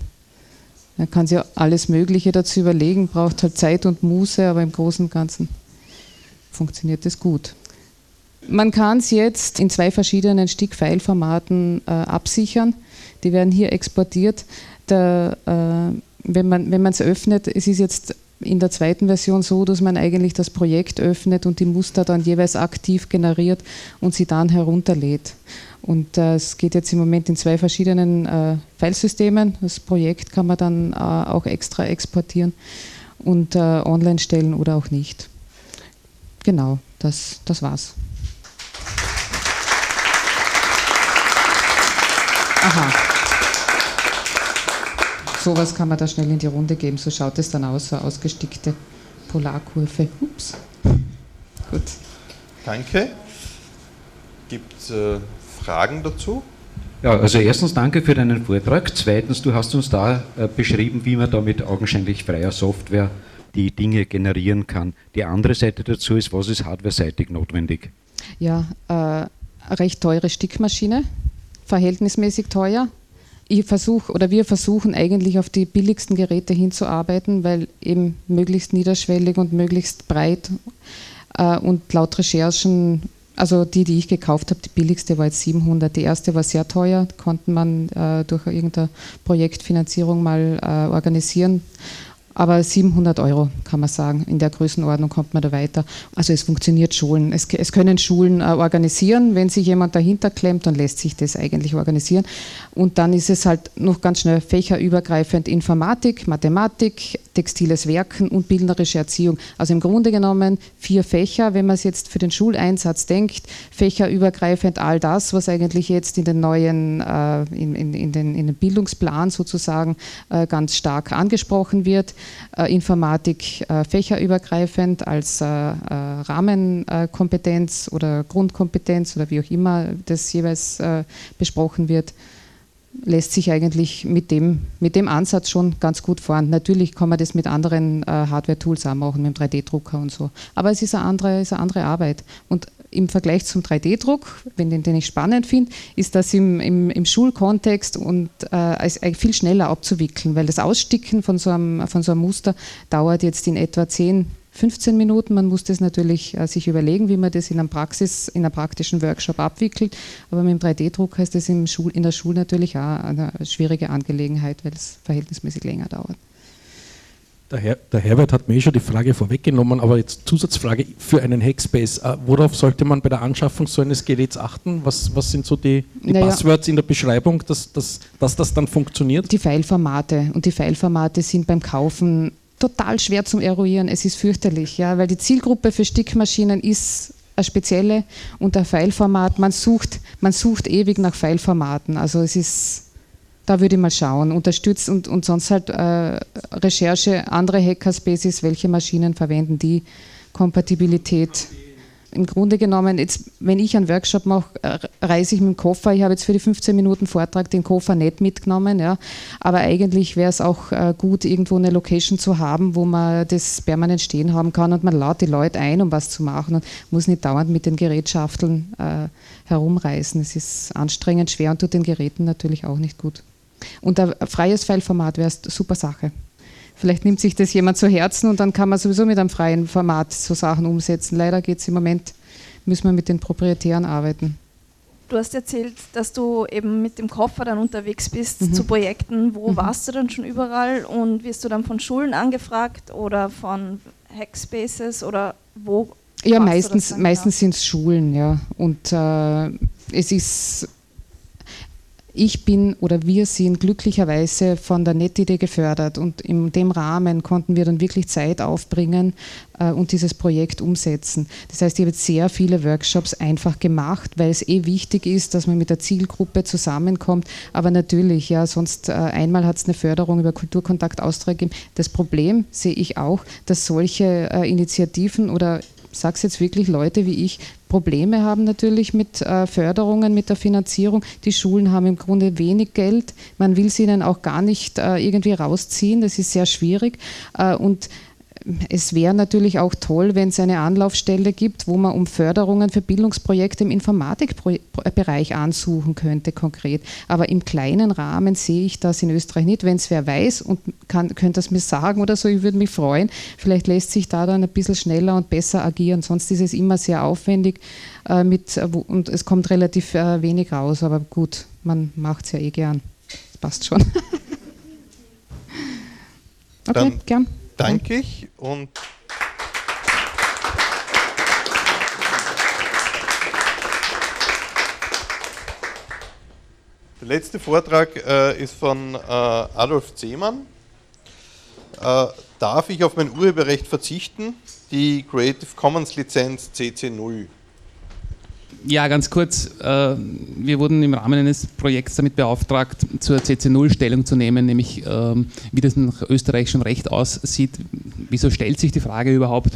Man kann sich alles Mögliche dazu überlegen, braucht halt Zeit und Muße, aber im Großen und Ganzen funktioniert das gut. Man kann es jetzt in zwei verschiedenen Stick-File-Formaten äh, absichern. Die werden hier exportiert. Der, äh, wenn man es öffnet, es ist jetzt in der zweiten Version so, dass man eigentlich das Projekt öffnet und die Muster dann jeweils aktiv generiert und sie dann herunterlädt. Und äh, es geht jetzt im Moment in zwei verschiedenen äh, Filesystemen. Das Projekt kann man dann äh, auch extra exportieren und äh, online stellen oder auch nicht. Genau, das, das war's. Aha. Sowas kann man da schnell in die Runde geben. So schaut es dann aus, so ausgestickte Polarkurve. Ups. Gut. Danke. Gibt es äh, Fragen dazu? Ja, also erstens danke für deinen Vortrag. Zweitens, du hast uns da äh, beschrieben, wie man da mit augenscheinlich freier Software die Dinge generieren kann. Die andere Seite dazu ist, was ist hardware-seitig notwendig? Ja, äh, recht teure Stickmaschine, verhältnismäßig teuer. Ich versuche oder wir versuchen eigentlich auf die billigsten Geräte hinzuarbeiten, weil eben möglichst niederschwellig und möglichst breit äh, und laut Recherchen also die, die ich gekauft habe, die billigste war jetzt 700. Die erste war sehr teuer, konnte man äh, durch irgendeine Projektfinanzierung mal äh, organisieren. Aber 700 Euro kann man sagen, in der Größenordnung kommt man da weiter. Also es funktioniert Schulen. Es, es können Schulen äh, organisieren. Wenn sich jemand dahinter klemmt, dann lässt sich das eigentlich organisieren. Und dann ist es halt noch ganz schnell fächerübergreifend Informatik, Mathematik, textiles Werken und bildnerische Erziehung. Also im Grunde genommen vier Fächer, wenn man es jetzt für den Schuleinsatz denkt, fächerübergreifend all das, was eigentlich jetzt in den neuen, äh, in, in, in, den, in den Bildungsplan sozusagen äh, ganz stark angesprochen wird. Äh, Informatik äh, fächerübergreifend als äh, Rahmenkompetenz oder Grundkompetenz oder wie auch immer das jeweils besprochen wird lässt sich eigentlich mit dem, mit dem Ansatz schon ganz gut fahren. Natürlich kann man das mit anderen Hardware-Tools auch machen, mit dem 3D-Drucker und so. Aber es ist eine andere, ist eine andere Arbeit. Und im Vergleich zum 3D-Druck, den, den ich spannend finde, ist das im, im, im Schulkontext und äh, viel schneller abzuwickeln, weil das Aussticken von so, einem, von so einem Muster dauert jetzt in etwa 10, 15 Minuten. Man muss das natürlich äh, sich überlegen, wie man das in einem, Praxis, in einem praktischen Workshop abwickelt. Aber mit dem 3D-Drucker ist das im Schul, in der Schule natürlich auch eine schwierige Angelegenheit, weil es verhältnismäßig länger dauert. Der, Her der, Herbert hat mir eh schon die Frage vorweggenommen, aber jetzt Zusatzfrage für einen Hackspace. Äh, worauf sollte man bei der Anschaffung so eines Geräts achten? Was, was sind so die, die naja, Passwords in der Beschreibung, dass, dass, dass das dann funktioniert? Die Fileformate. Und die Fileformate sind beim Kaufen total schwer zum Eruieren. Es ist fürchterlich, ja, weil die Zielgruppe für Stickmaschinen ist eine spezielle und ein Fileformat. Man sucht, man sucht ewig nach Fileformaten. Also es ist da würde ich mal schauen. Unterstützt und, und sonst halt äh, Recherche, andere Hackerspaces, welche Maschinen verwenden die, Kompatibilität im Grunde genommen, jetzt, wenn ich einen Workshop mache, äh, reise ich mit dem Koffer. Ich habe jetzt für die 15 Minuten Vortrag den Koffer nicht mitgenommen, ja. aber eigentlich wäre es auch äh, gut, irgendwo eine Location zu haben, wo man das permanent stehen haben kann und man lädt die Leute ein, um was zu machen und muss nicht dauernd mit den Gerätschafteln äh, herumreisen. Es ist anstrengend, schwer und tut den Geräten natürlich auch nicht gut. Und ein freies File-Format wäre eine super Sache. Vielleicht nimmt sich das jemand zu Herzen und dann kann man sowieso mit einem freien Format so Sachen umsetzen. Leider geht es im Moment, müssen wir mit den Proprietären arbeiten. Du hast erzählt, dass du eben mit dem Koffer dann unterwegs bist mhm. zu Projekten. Wo mhm. warst du dann schon überall und wirst du dann von Schulen angefragt oder von Hackspaces oder wo? Ja, meistens, meistens sind es Schulen, ja. Und äh, es ist ich bin oder wir sind glücklicherweise von der NetID gefördert und in dem Rahmen konnten wir dann wirklich Zeit aufbringen äh, und dieses Projekt umsetzen. Das heißt, ich habe jetzt sehr viele Workshops einfach gemacht, weil es eh wichtig ist, dass man mit der Zielgruppe zusammenkommt. Aber natürlich, ja, sonst äh, einmal hat es eine Förderung über Kulturkontakt Austria gegeben. Das Problem sehe ich auch, dass solche äh, Initiativen oder sage es jetzt wirklich, Leute wie ich Probleme haben natürlich mit äh, Förderungen, mit der Finanzierung. Die Schulen haben im Grunde wenig Geld. Man will sie ihnen auch gar nicht äh, irgendwie rausziehen. Das ist sehr schwierig. Äh, und es wäre natürlich auch toll, wenn es eine Anlaufstelle gibt, wo man um Förderungen für Bildungsprojekte im Informatikbereich ansuchen könnte, konkret. Aber im kleinen Rahmen sehe ich das in Österreich nicht. Wenn es wer weiß und kann, könnte es mir sagen oder so, ich würde mich freuen. Vielleicht lässt sich da dann ein bisschen schneller und besser agieren. Sonst ist es immer sehr aufwendig äh, mit, und es kommt relativ äh, wenig raus. Aber gut, man macht es ja eh gern. Das passt schon. okay, dann gern danke ich und Der letzte Vortrag äh, ist von äh, Adolf Zehmann. Äh, darf ich auf mein Urheberrecht verzichten? Die Creative Commons Lizenz CC0. Ja, ganz kurz. Äh, wir wurden im Rahmen eines Projekts damit beauftragt, zur CC0 Stellung zu nehmen, nämlich ähm, wie das nach österreichischem Recht aussieht. Wieso stellt sich die Frage überhaupt?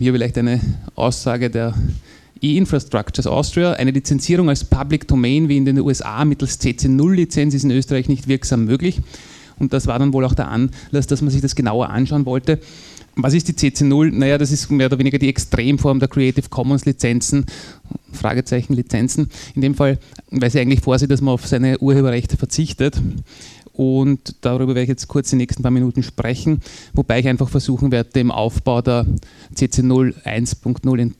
Hier vielleicht eine Aussage der E-Infrastructures Austria. Eine Lizenzierung als Public Domain wie in den USA mittels CC0-Lizenz ist in Österreich nicht wirksam möglich. Und das war dann wohl auch der Anlass, dass man sich das genauer anschauen wollte. Was ist die CC0? Naja, das ist mehr oder weniger die Extremform der Creative Commons Lizenzen, Fragezeichen Lizenzen. In dem Fall, weil sie eigentlich vorsieht, dass man auf seine Urheberrechte verzichtet. Und darüber werde ich jetzt kurz die nächsten paar Minuten sprechen, wobei ich einfach versuchen werde, dem Aufbau der CC0 1.0 in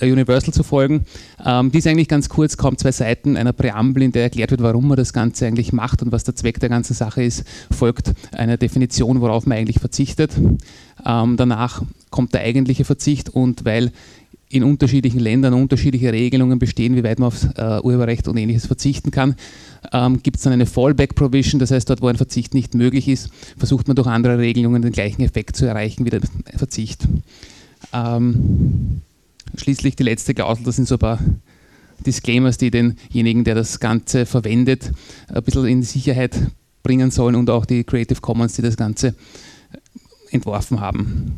Universal zu folgen. Ähm, die ist eigentlich ganz kurz, kaum zwei Seiten einer Präambel, in der erklärt wird, warum man das Ganze eigentlich macht und was der Zweck der ganzen Sache ist, folgt eine Definition, worauf man eigentlich verzichtet. Ähm, danach kommt der eigentliche Verzicht und weil in unterschiedlichen Ländern unterschiedliche Regelungen bestehen, wie weit man auf äh, Urheberrecht und ähnliches verzichten kann, ähm, gibt es dann eine Fallback-Provision, das heißt, dort, wo ein Verzicht nicht möglich ist, versucht man durch andere Regelungen den gleichen Effekt zu erreichen wie der Verzicht. Ähm, schließlich die letzte Klausel, das sind so ein paar Disclaimers, die denjenigen, der das Ganze verwendet, ein bisschen in Sicherheit bringen sollen und auch die Creative Commons, die das Ganze entworfen haben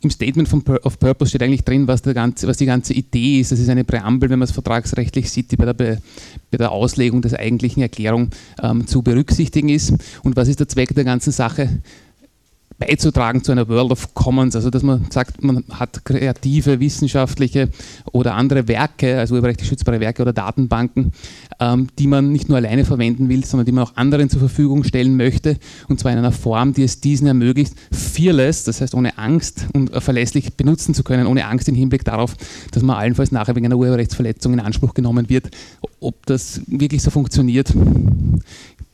im Statement of Purpose steht eigentlich drin, was, ganze, was, die ganze Idee ist. Das ist eine Präambel, wenn man es vertragsrechtlich sieht, die bei der, bei der Auslegung der eigentlichen Erklärung ähm, zu berücksichtigen ist. Und was ist der Zweck der ganzen Sache? Beizutragen zu einer World of Commons, also dass man sagt, man hat kreative, wissenschaftliche oder andere Werke, also urheberrechtlich schützbare Werke oder Datenbanken, ähm, die man nicht nur alleine verwenden will, sondern die man auch anderen zur Verfügung stellen möchte und zwar in einer Form, die es diesen ermöglicht, fearless, das heißt ohne Angst und verlässlich benutzen zu können, ohne Angst im Hinblick darauf, dass man allenfalls nachher wegen einer Urheberrechtsverletzung in Anspruch genommen wird. Ob das wirklich so funktioniert,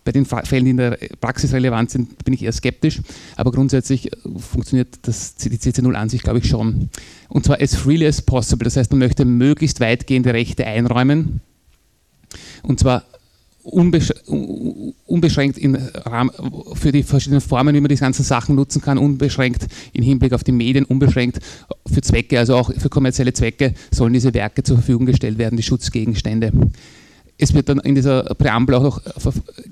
bei den Fällen, die in der Praxis relevant sind, bin ich eher skeptisch, aber grundsätzlich äh, funktioniert das, die CC0 an sich, glaube ich, schon. Und zwar as freely as possible, das heißt, man möchte möglichst weitgehende Rechte einräumen. Und zwar unbeschränkt in Rahmen, für die verschiedenen Formen, wie man die ganzen Sachen nutzen kann, unbeschränkt im Hinblick auf die Medien, unbeschränkt für Zwecke, also auch für kommerzielle Zwecke sollen diese Werke zur Verfügung gestellt werden, die Schutzgegenstände es wird dann in dieser Präambel auch noch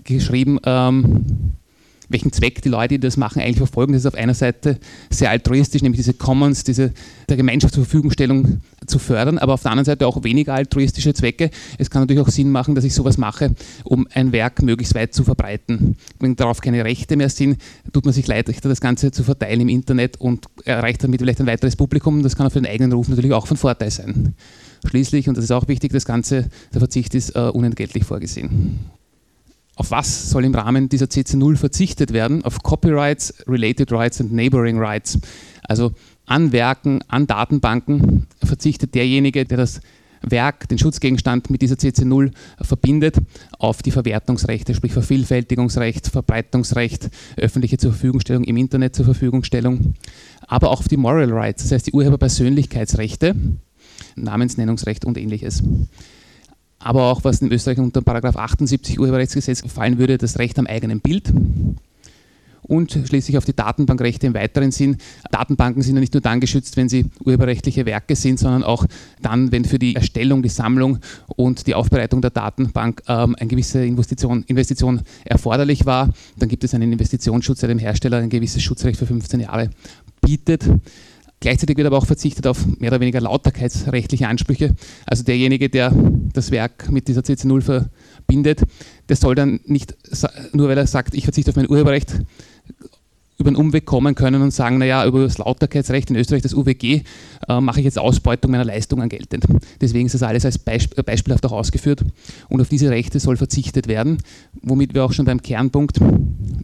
geschrieben, ähm, welchen Zweck die Leute, die das machen, eigentlich verfolgen. Das ist auf einer Seite sehr altruistisch, nämlich diese Commons, diese der Gemeinschaft zur Verfügungstellung zu fördern, aber auf der anderen Seite auch weniger altruistische Zwecke. Es kann natürlich auch Sinn machen, dass ich sowas mache, um ein Werk möglichst weit zu verbreiten. Wenn darauf keine Rechte mehr sind, tut man sich leichter, das Ganze zu verteilen im Internet und erreicht damit vielleicht ein weiteres Publikum. Das kann für den eigenen Ruf natürlich auch von Vorteil sein. Schließlich, und das ist auch wichtig, das Ganze, der Verzicht ist uh, unentgeltlich vorgesehen. Auf was soll im Rahmen dieser CC0 verzichtet werden? Auf Copyrights, Related Rights und Neighboring Rights. Also an Werken, an Datenbanken verzichtet derjenige, der das Werk, den Schutzgegenstand mit dieser CC0 verbindet, auf die Verwertungsrechte, sprich Vervielfältigungsrecht, Verbreitungsrecht, öffentliche zur Verfügungstellung, im Internet zur Verfügungstellung, aber auch auf die Moral Rights, das heißt die Urheberpersönlichkeitsrechte, Namensnennungsrecht und ähnliches aber auch was in Österreich unter Paragraph 78 Urheberrechtsgesetz fallen würde, das Recht am eigenen Bild. Und schließlich auf die Datenbankrechte im weiteren Sinn. Datenbanken sind ja nicht nur dann geschützt, wenn sie urheberrechtliche Werke sind, sondern auch dann, wenn für die Erstellung, die Sammlung und die Aufbereitung der Datenbank ähm, eine gewisse Investition, Investition erforderlich war. Dann gibt es einen Investitionsschutz, der dem Hersteller ein gewisses Schutzrecht für 15 Jahre bietet. Gleichzeitig wird aber auch verzichtet auf mehr oder weniger lauterkeitsrechtliche Ansprüche. Also derjenige, der das Werk mit dieser CC0 verbindet, der soll dann nicht, nur weil er sagt, ich verzichte auf mein Urheberrecht, über einen Umweg kommen können und sagen, naja, über das Lauterkeitsrecht in Österreich, das UWG, äh, mache ich jetzt Ausbeutung meiner Leistungen geltend. Deswegen ist das alles als Beisp äh, beispielhaft auch ausgeführt und auf diese Rechte soll verzichtet werden, womit wir auch schon beim Kernpunkt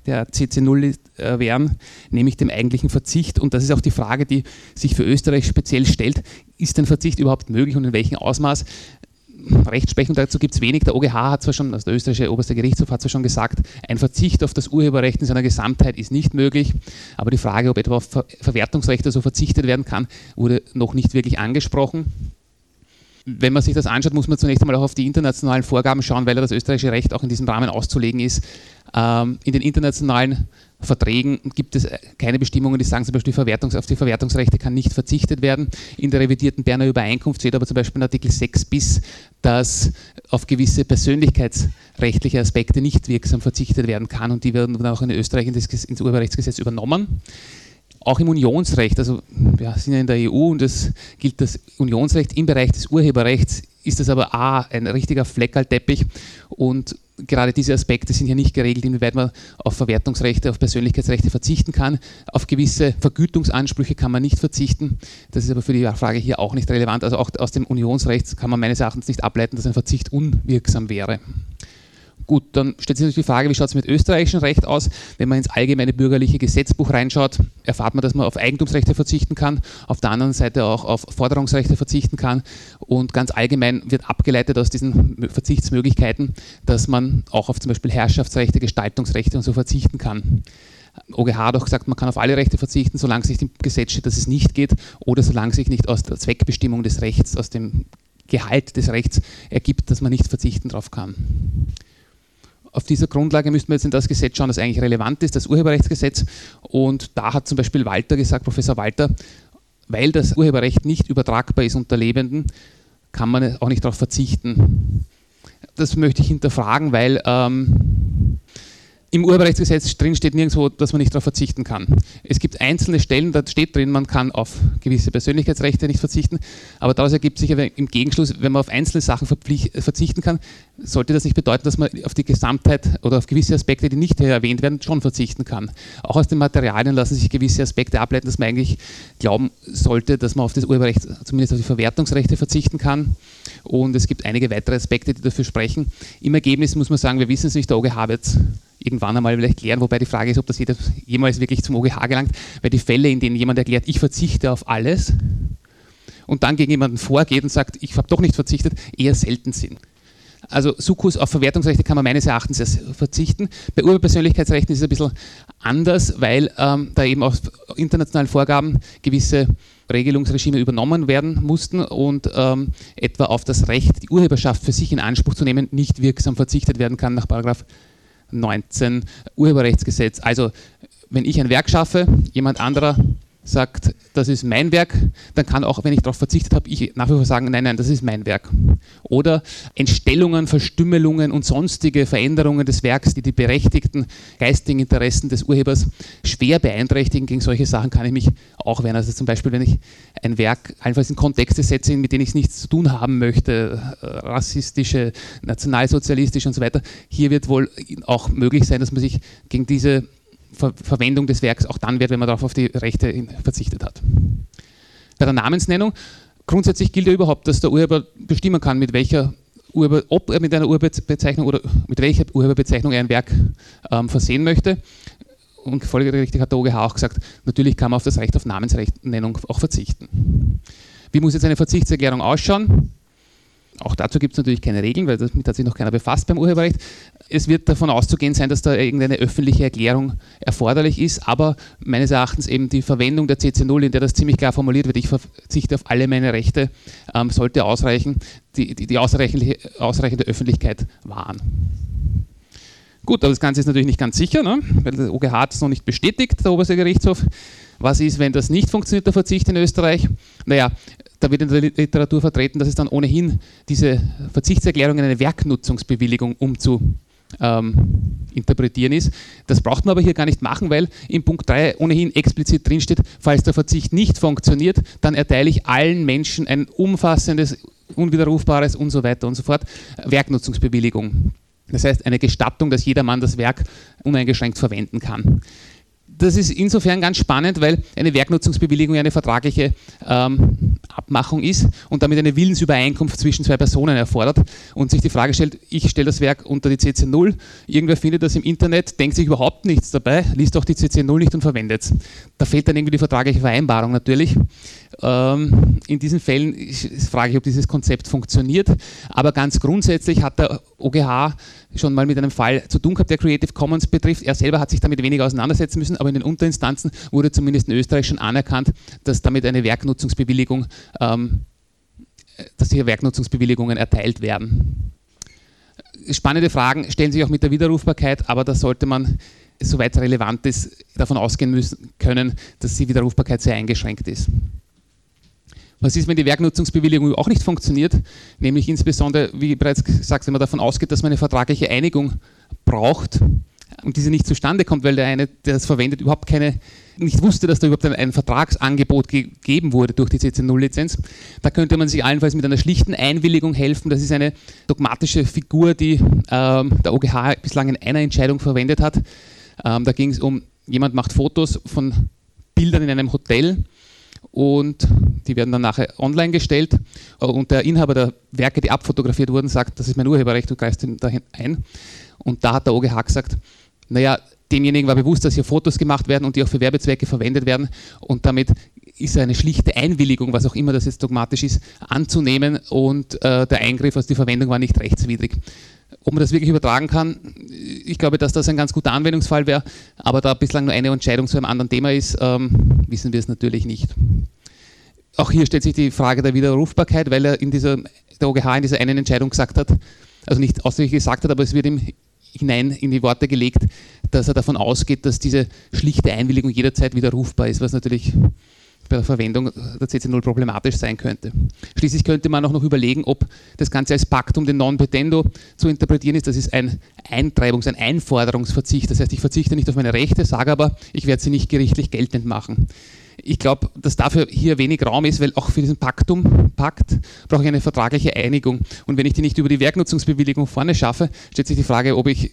der CC0 äh, wären, nämlich dem eigentlichen Verzicht. Und das ist auch die Frage, die sich für Österreich speziell stellt. Ist ein Verzicht überhaupt möglich und in welchem Ausmaß? Rechtsprechung dazu gibt es wenig. Der OGH hat zwar schon, also der österreichische oberste Gerichtshof hat zwar schon gesagt, ein Verzicht auf das Urheberrecht in seiner Gesamtheit ist nicht möglich, aber die Frage, ob etwa auf Ver Verwertungsrechte so verzichtet werden kann, wurde noch nicht wirklich angesprochen. Wenn man sich das anschaut, muss man zunächst einmal auch auf die internationalen Vorgaben schauen, weil das österreichische Recht auch in diesem Rahmen auszulegen ist. Ähm, in den internationalen Verträgen gibt es keine Bestimmungen, die sagen zum Beispiel, Verwertungs auf die Verwertungsrechte kann nicht verzichtet werden. In der revidierten Berner Übereinkunft steht aber zum Beispiel in Artikel 6 bis, dass auf gewisse persönlichkeitsrechtliche Aspekte nicht wirksam verzichtet werden kann und die werden dann auch in Österreich ins Urheberrechtsgesetz übernommen. Auch im Unionsrecht, also wir sind ja in der EU und es gilt das Unionsrecht im Bereich des Urheberrechts, ist das aber A, ein richtiger Fleckerlteppich und gerade diese Aspekte sind hier nicht geregelt, inwieweit man auf Verwertungsrechte, auf Persönlichkeitsrechte verzichten kann. Auf gewisse Vergütungsansprüche kann man nicht verzichten. Das ist aber für die Frage hier auch nicht relevant. Also auch aus dem Unionsrecht kann man meines Erachtens nicht ableiten, dass ein Verzicht unwirksam wäre. Gut, dann stellt sich natürlich die Frage, wie schaut es mit österreichischem Recht aus? Wenn man ins allgemeine bürgerliche Gesetzbuch reinschaut, erfahrt man, dass man auf Eigentumsrechte verzichten kann, auf der anderen Seite auch auf Forderungsrechte verzichten kann und ganz allgemein wird abgeleitet aus diesen Verzichtsmöglichkeiten, dass man auch auf zum Beispiel Herrschaftsrechte, Gestaltungsrechte und so verzichten kann. OGH hat auch gesagt, man kann auf alle Rechte verzichten, solange sich im Gesetz steht, dass es nicht geht oder solange sich nicht aus der Zweckbestimmung des Rechts, aus dem Gehalt des Rechts ergibt, dass man nicht verzichten darauf kann auf dieser Grundlage müssten wir jetzt in das Gesetz schauen, das eigentlich relevant ist, das Urheberrechtsgesetz. Und da hat zum Beispiel Walter gesagt, Professor Walter, weil das Urheberrecht nicht übertragbar ist unter Lebenden, kann man auch nicht darauf verzichten. Das möchte ich hinterfragen, weil ähm, im Urheberrechtsgesetz drin steht nirgendwo, dass man nicht darauf verzichten kann. Es gibt einzelne Stellen, da steht drin, man kann auf gewisse Persönlichkeitsrechte nicht verzichten, aber daraus ergibt sich im Gegenschluss, wenn man auf einzelne Sachen verzichten kann, sollte das nicht bedeuten, dass man auf die Gesamtheit oder auf gewisse Aspekte, die nicht hier erwähnt werden, schon verzichten kann. Auch aus den Materialien lassen sich gewisse Aspekte ableiten, dass man eigentlich glauben sollte, dass man auf das Urheberrecht, zumindest auf die Verwertungsrechte verzichten kann. Und es gibt einige weitere Aspekte, die dafür sprechen. Im Ergebnis muss man sagen, wir wissen es nicht, der OGH wird irgendwann einmal vielleicht klären, wobei die Frage ist, ob das jemals wirklich zum OGH gelangt, weil die Fälle, in denen jemand erklärt, ich verzichte auf alles und dann gegen jemanden vorgeht und sagt, ich habe doch nicht verzichtet, eher selten sind. Also Sukkus auf Verwertungsrechte kann man meines Erachtens verzichten. Bei Urpersönlichkeitsrechten ist es ein bisschen anders, weil ähm, da eben aus internationalen Vorgaben gewisse Regelungsregime übernommen werden mussten und ähm, etwa auf das Recht, die Urheberschaft für sich in Anspruch zu nehmen, nicht wirksam verzichtet werden kann nach 19 Urheberrechtsgesetz. Also wenn ich ein Werk schaffe, jemand anderer sagt, das ist mein Werk, dann kann auch, wenn ich darauf verzichtet habe, ich nach wie vor sagen, nein, nein, das ist mein Werk. Oder Entstellungen, Verstümmelungen und sonstige Veränderungen des Werks, die die berechtigten geistigen Interessen des Urhebers schwer beeinträchtigen. Gegen solche Sachen kann ich mich auch wehren. Also zum Beispiel, wenn ich ein Werk allenfalls in Kontexte setze, mit denen ich nichts zu tun haben möchte, äh, rassistische, nationalsozialistische und so weiter, hier wird wohl auch möglich sein, dass man sich gegen diese Ver Verwendung des Werks auch dann wert, wenn man darauf auf die Rechte verzichtet hat. Bei der Namensnennung, grundsätzlich gilt ja überhaupt, dass der Urheber bestimmen kann, mit welcher Urheber, ob er mit einer Urheberbezeichnung oder mit welcher Urheberbezeichnung er ein Werk ähm, versehen möchte. Und folgerichtig hat der OGH auch gesagt, natürlich kann man auf das Recht auf Namensnennung auch verzichten. Wie muss jetzt eine Verzichtserklärung ausschauen? Auch dazu gibt es natürlich keine Regeln, weil damit hat sich noch keiner befasst beim Urheberrecht. Es wird davon auszugehen sein, dass da irgendeine öffentliche Erklärung erforderlich ist, aber meines Erachtens eben die Verwendung der CC0, in der das ziemlich klar formuliert wird, ich verzichte auf alle meine Rechte, ähm, sollte ausreichen, die, die, die ausreichende, ausreichende Öffentlichkeit wahren. Gut, aber das Ganze ist natürlich nicht ganz sicher, ne? weil der OGH hat es noch nicht bestätigt, der Oberste Gerichtshof. Was ist, wenn das nicht funktioniert, der Verzicht in Österreich? Naja, da wird in der Literatur vertreten, dass es dann ohnehin diese Verzichtserklärung in eine Werknutzungsbewilligung umzu ähm, interpretieren ist. Das braucht man aber hier gar nicht machen, weil in Punkt 3 ohnehin explizit drinsteht, falls der Verzicht nicht funktioniert, dann erteile ich allen Menschen ein umfassendes, unwiderrufbares und so weiter und so fort Werknutzungsbewilligung. Das heißt eine Gestattung, dass jedermann das Werk uneingeschränkt verwenden kann das ist insofern ganz spannend, weil eine Werknutzungsbewilligung ja eine vertragliche ähm, Abmachung ist und damit eine Willensübereinkunft zwischen zwei Personen erfordert und sich die Frage stellt, ich stelle das Werk unter die CC0, irgendwer findet das im Internet, denkt sich überhaupt nichts dabei, liest auch die CC0 nicht und verwendet es. Da fehlt dann irgendwie die vertragliche Vereinbarung natürlich. Ähm, in diesen Fällen frage ich, ob dieses Konzept funktioniert, aber ganz grundsätzlich hat der OGH schon mal mit einem Fall zu tun gehabt, der Creative Commons betrifft. Er selber hat sich damit weniger auseinandersetzen müssen, aber in den Unterinstanzen wurde zumindest in Österreich schon anerkannt, dass damit eine Werknutzungsbewilligung, ähm, dass hier Werknutzungsbewilligungen erteilt werden. Spannende Fragen stellen sich auch mit der Widerrufbarkeit, aber da sollte man, soweit relevant ist, davon ausgehen müssen können, dass die Widerrufbarkeit sehr eingeschränkt ist. Was ist, wenn die Werknutzungsbewilligung auch nicht funktioniert? Nämlich insbesondere, wie bereits gesagt, wenn man davon ausgeht, dass man eine vertragliche Einigung braucht und diese nicht zustande kommt, weil der eine, der das verwendet, überhaupt keine, nicht wusste, dass da überhaupt ein, ein Vertragsangebot gegeben wurde durch die CC0-Lizenz. Da könnte man sich allenfalls mit einer schlichten Einwilligung helfen. Das ist eine dogmatische Figur, die ähm, der OGH bislang in einer Entscheidung verwendet hat. Ähm, da ging es um, jemand macht Fotos von Bildern in einem Hotel und die werden dann nachher online gestellt und der Inhaber der Werke, die abfotografiert wurden, sagt, das ist mein Urheberrecht, du greifst dahin ein. Und da hat der OGH gesagt, naja, demjenigen war bewusst, dass hier Fotos gemacht werden und die auch für Werbezwecke verwendet werden und damit ist eine schlichte Einwilligung, was auch immer das jetzt dogmatisch ist, anzunehmen und äh, der Eingriff, also die Verwendung war nicht rechtswidrig. Ob man das wirklich übertragen kann, ich glaube, dass das ein ganz guter Anwendungsfall wäre, aber da bislang nur eine Entscheidung zu einem anderen Thema ist, ähm, wissen wir es natürlich nicht. Auch hier stellt sich die Frage der Widerrufbarkeit, weil er in dieser, der OGH in dieser einen Entscheidung gesagt hat, also nicht ausdrücklich gesagt hat, aber es wird ihm hinein in die Worte gelegt, dass er davon ausgeht, dass diese schlichte Einwilligung jederzeit widerrufbar ist, was natürlich bei der Verwendung der CC0 problematisch sein könnte. Schließlich könnte man auch noch überlegen, ob das Ganze als Paktum den Non-Petendo zu interpretieren ist. Das ist ein Eintreibungs-, ein Einforderungsverzicht. Das heißt, ich verzichte nicht auf meine Rechte, sage aber, ich werde sie nicht gerichtlich geltend machen. Ich glaube, dass dafür hier wenig Raum ist, weil auch für diesen Paktum, Pakt brauche ich eine vertragliche Einigung. Und wenn ich die nicht über die Werknutzungsbewilligung vorne schaffe, stellt sich die Frage, ob ich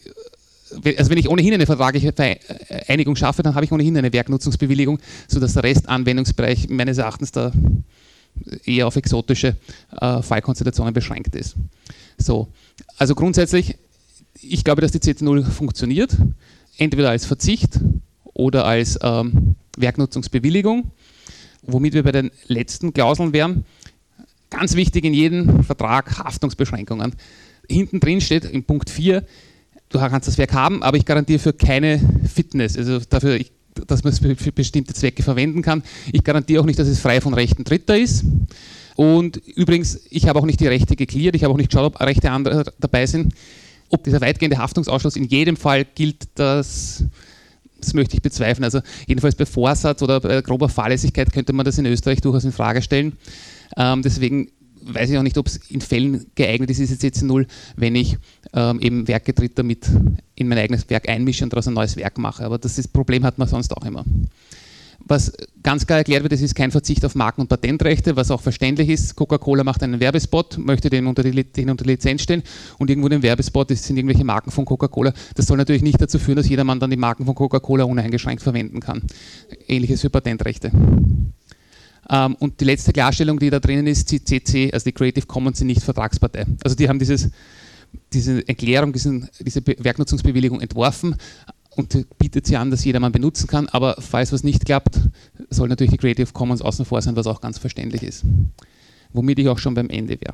also wenn ich ohnehin eine vertragliche Einigung schaffe, dann habe ich ohnehin eine Werknutzungsbewilligung, sodass der Restanwendungsbereich meines Erachtens da eher auf exotische äh, Fallkonstellationen beschränkt ist. So, also grundsätzlich, ich glaube, dass die CT0 funktioniert, entweder als Verzicht oder als ähm, Werknutzungsbewilligung, womit wir bei den letzten Klauseln wären. Ganz wichtig in jedem Vertrag Haftungsbeschränkungen. Hinten drin steht in Punkt 4, du kannst das Werk haben, aber ich garantiere für keine Fitness, also dafür, dass man es für bestimmte Zwecke verwenden kann. Ich garantiere auch nicht, dass es frei von Rechten Dritter ist. Und übrigens, ich habe auch nicht die Rechte geklärt, ich habe auch nicht geschaut, ob Rechte anderer dabei sind. Ob dieser weitgehende Haftungsausschluss in jedem Fall gilt, das das möchte ich bezweifeln. Also jedenfalls bei Vorsatz oder bei grober Fahrlässigkeit könnte man das in Österreich durchaus in Frage stellen. Ähm, deswegen weiß ich auch nicht, ob es in Fällen geeignet ist, diese CC0, wenn ich ähm, eben Werke Dritter mit in mein eigenes Werk einmische und daraus ein neues Werk mache. Aber das, ist, Problem hat man sonst auch immer. Was ganz klar erklärt wird, es ist kein Verzicht auf Marken- und Patentrechte, was auch verständlich ist. Coca-Cola macht einen Werbespot, möchte den unter, die, den unter Lizenz stellen und irgendwo den Werbespot das sind irgendwelche Marken von Coca-Cola. Das soll natürlich nicht dazu führen, dass jedermann dann die Marken von Coca-Cola uneingeschränkt verwenden kann. Ähnliches für Patentrechte. Ähm, und die letzte Klarstellung, die da drinnen ist, die CC, also die Creative Commons, sind nicht Vertragspartei. Also die haben dieses, diese Erklärung, diesen, diese Werknutzungsbewilligung entworfen und bietet sie an, dass jedermann benutzen kann. Aber falls was nicht klappt, soll natürlich die Creative Commons außen vor sein, was auch ganz verständlich ist. Womit ich auch schon beim Ende wäre.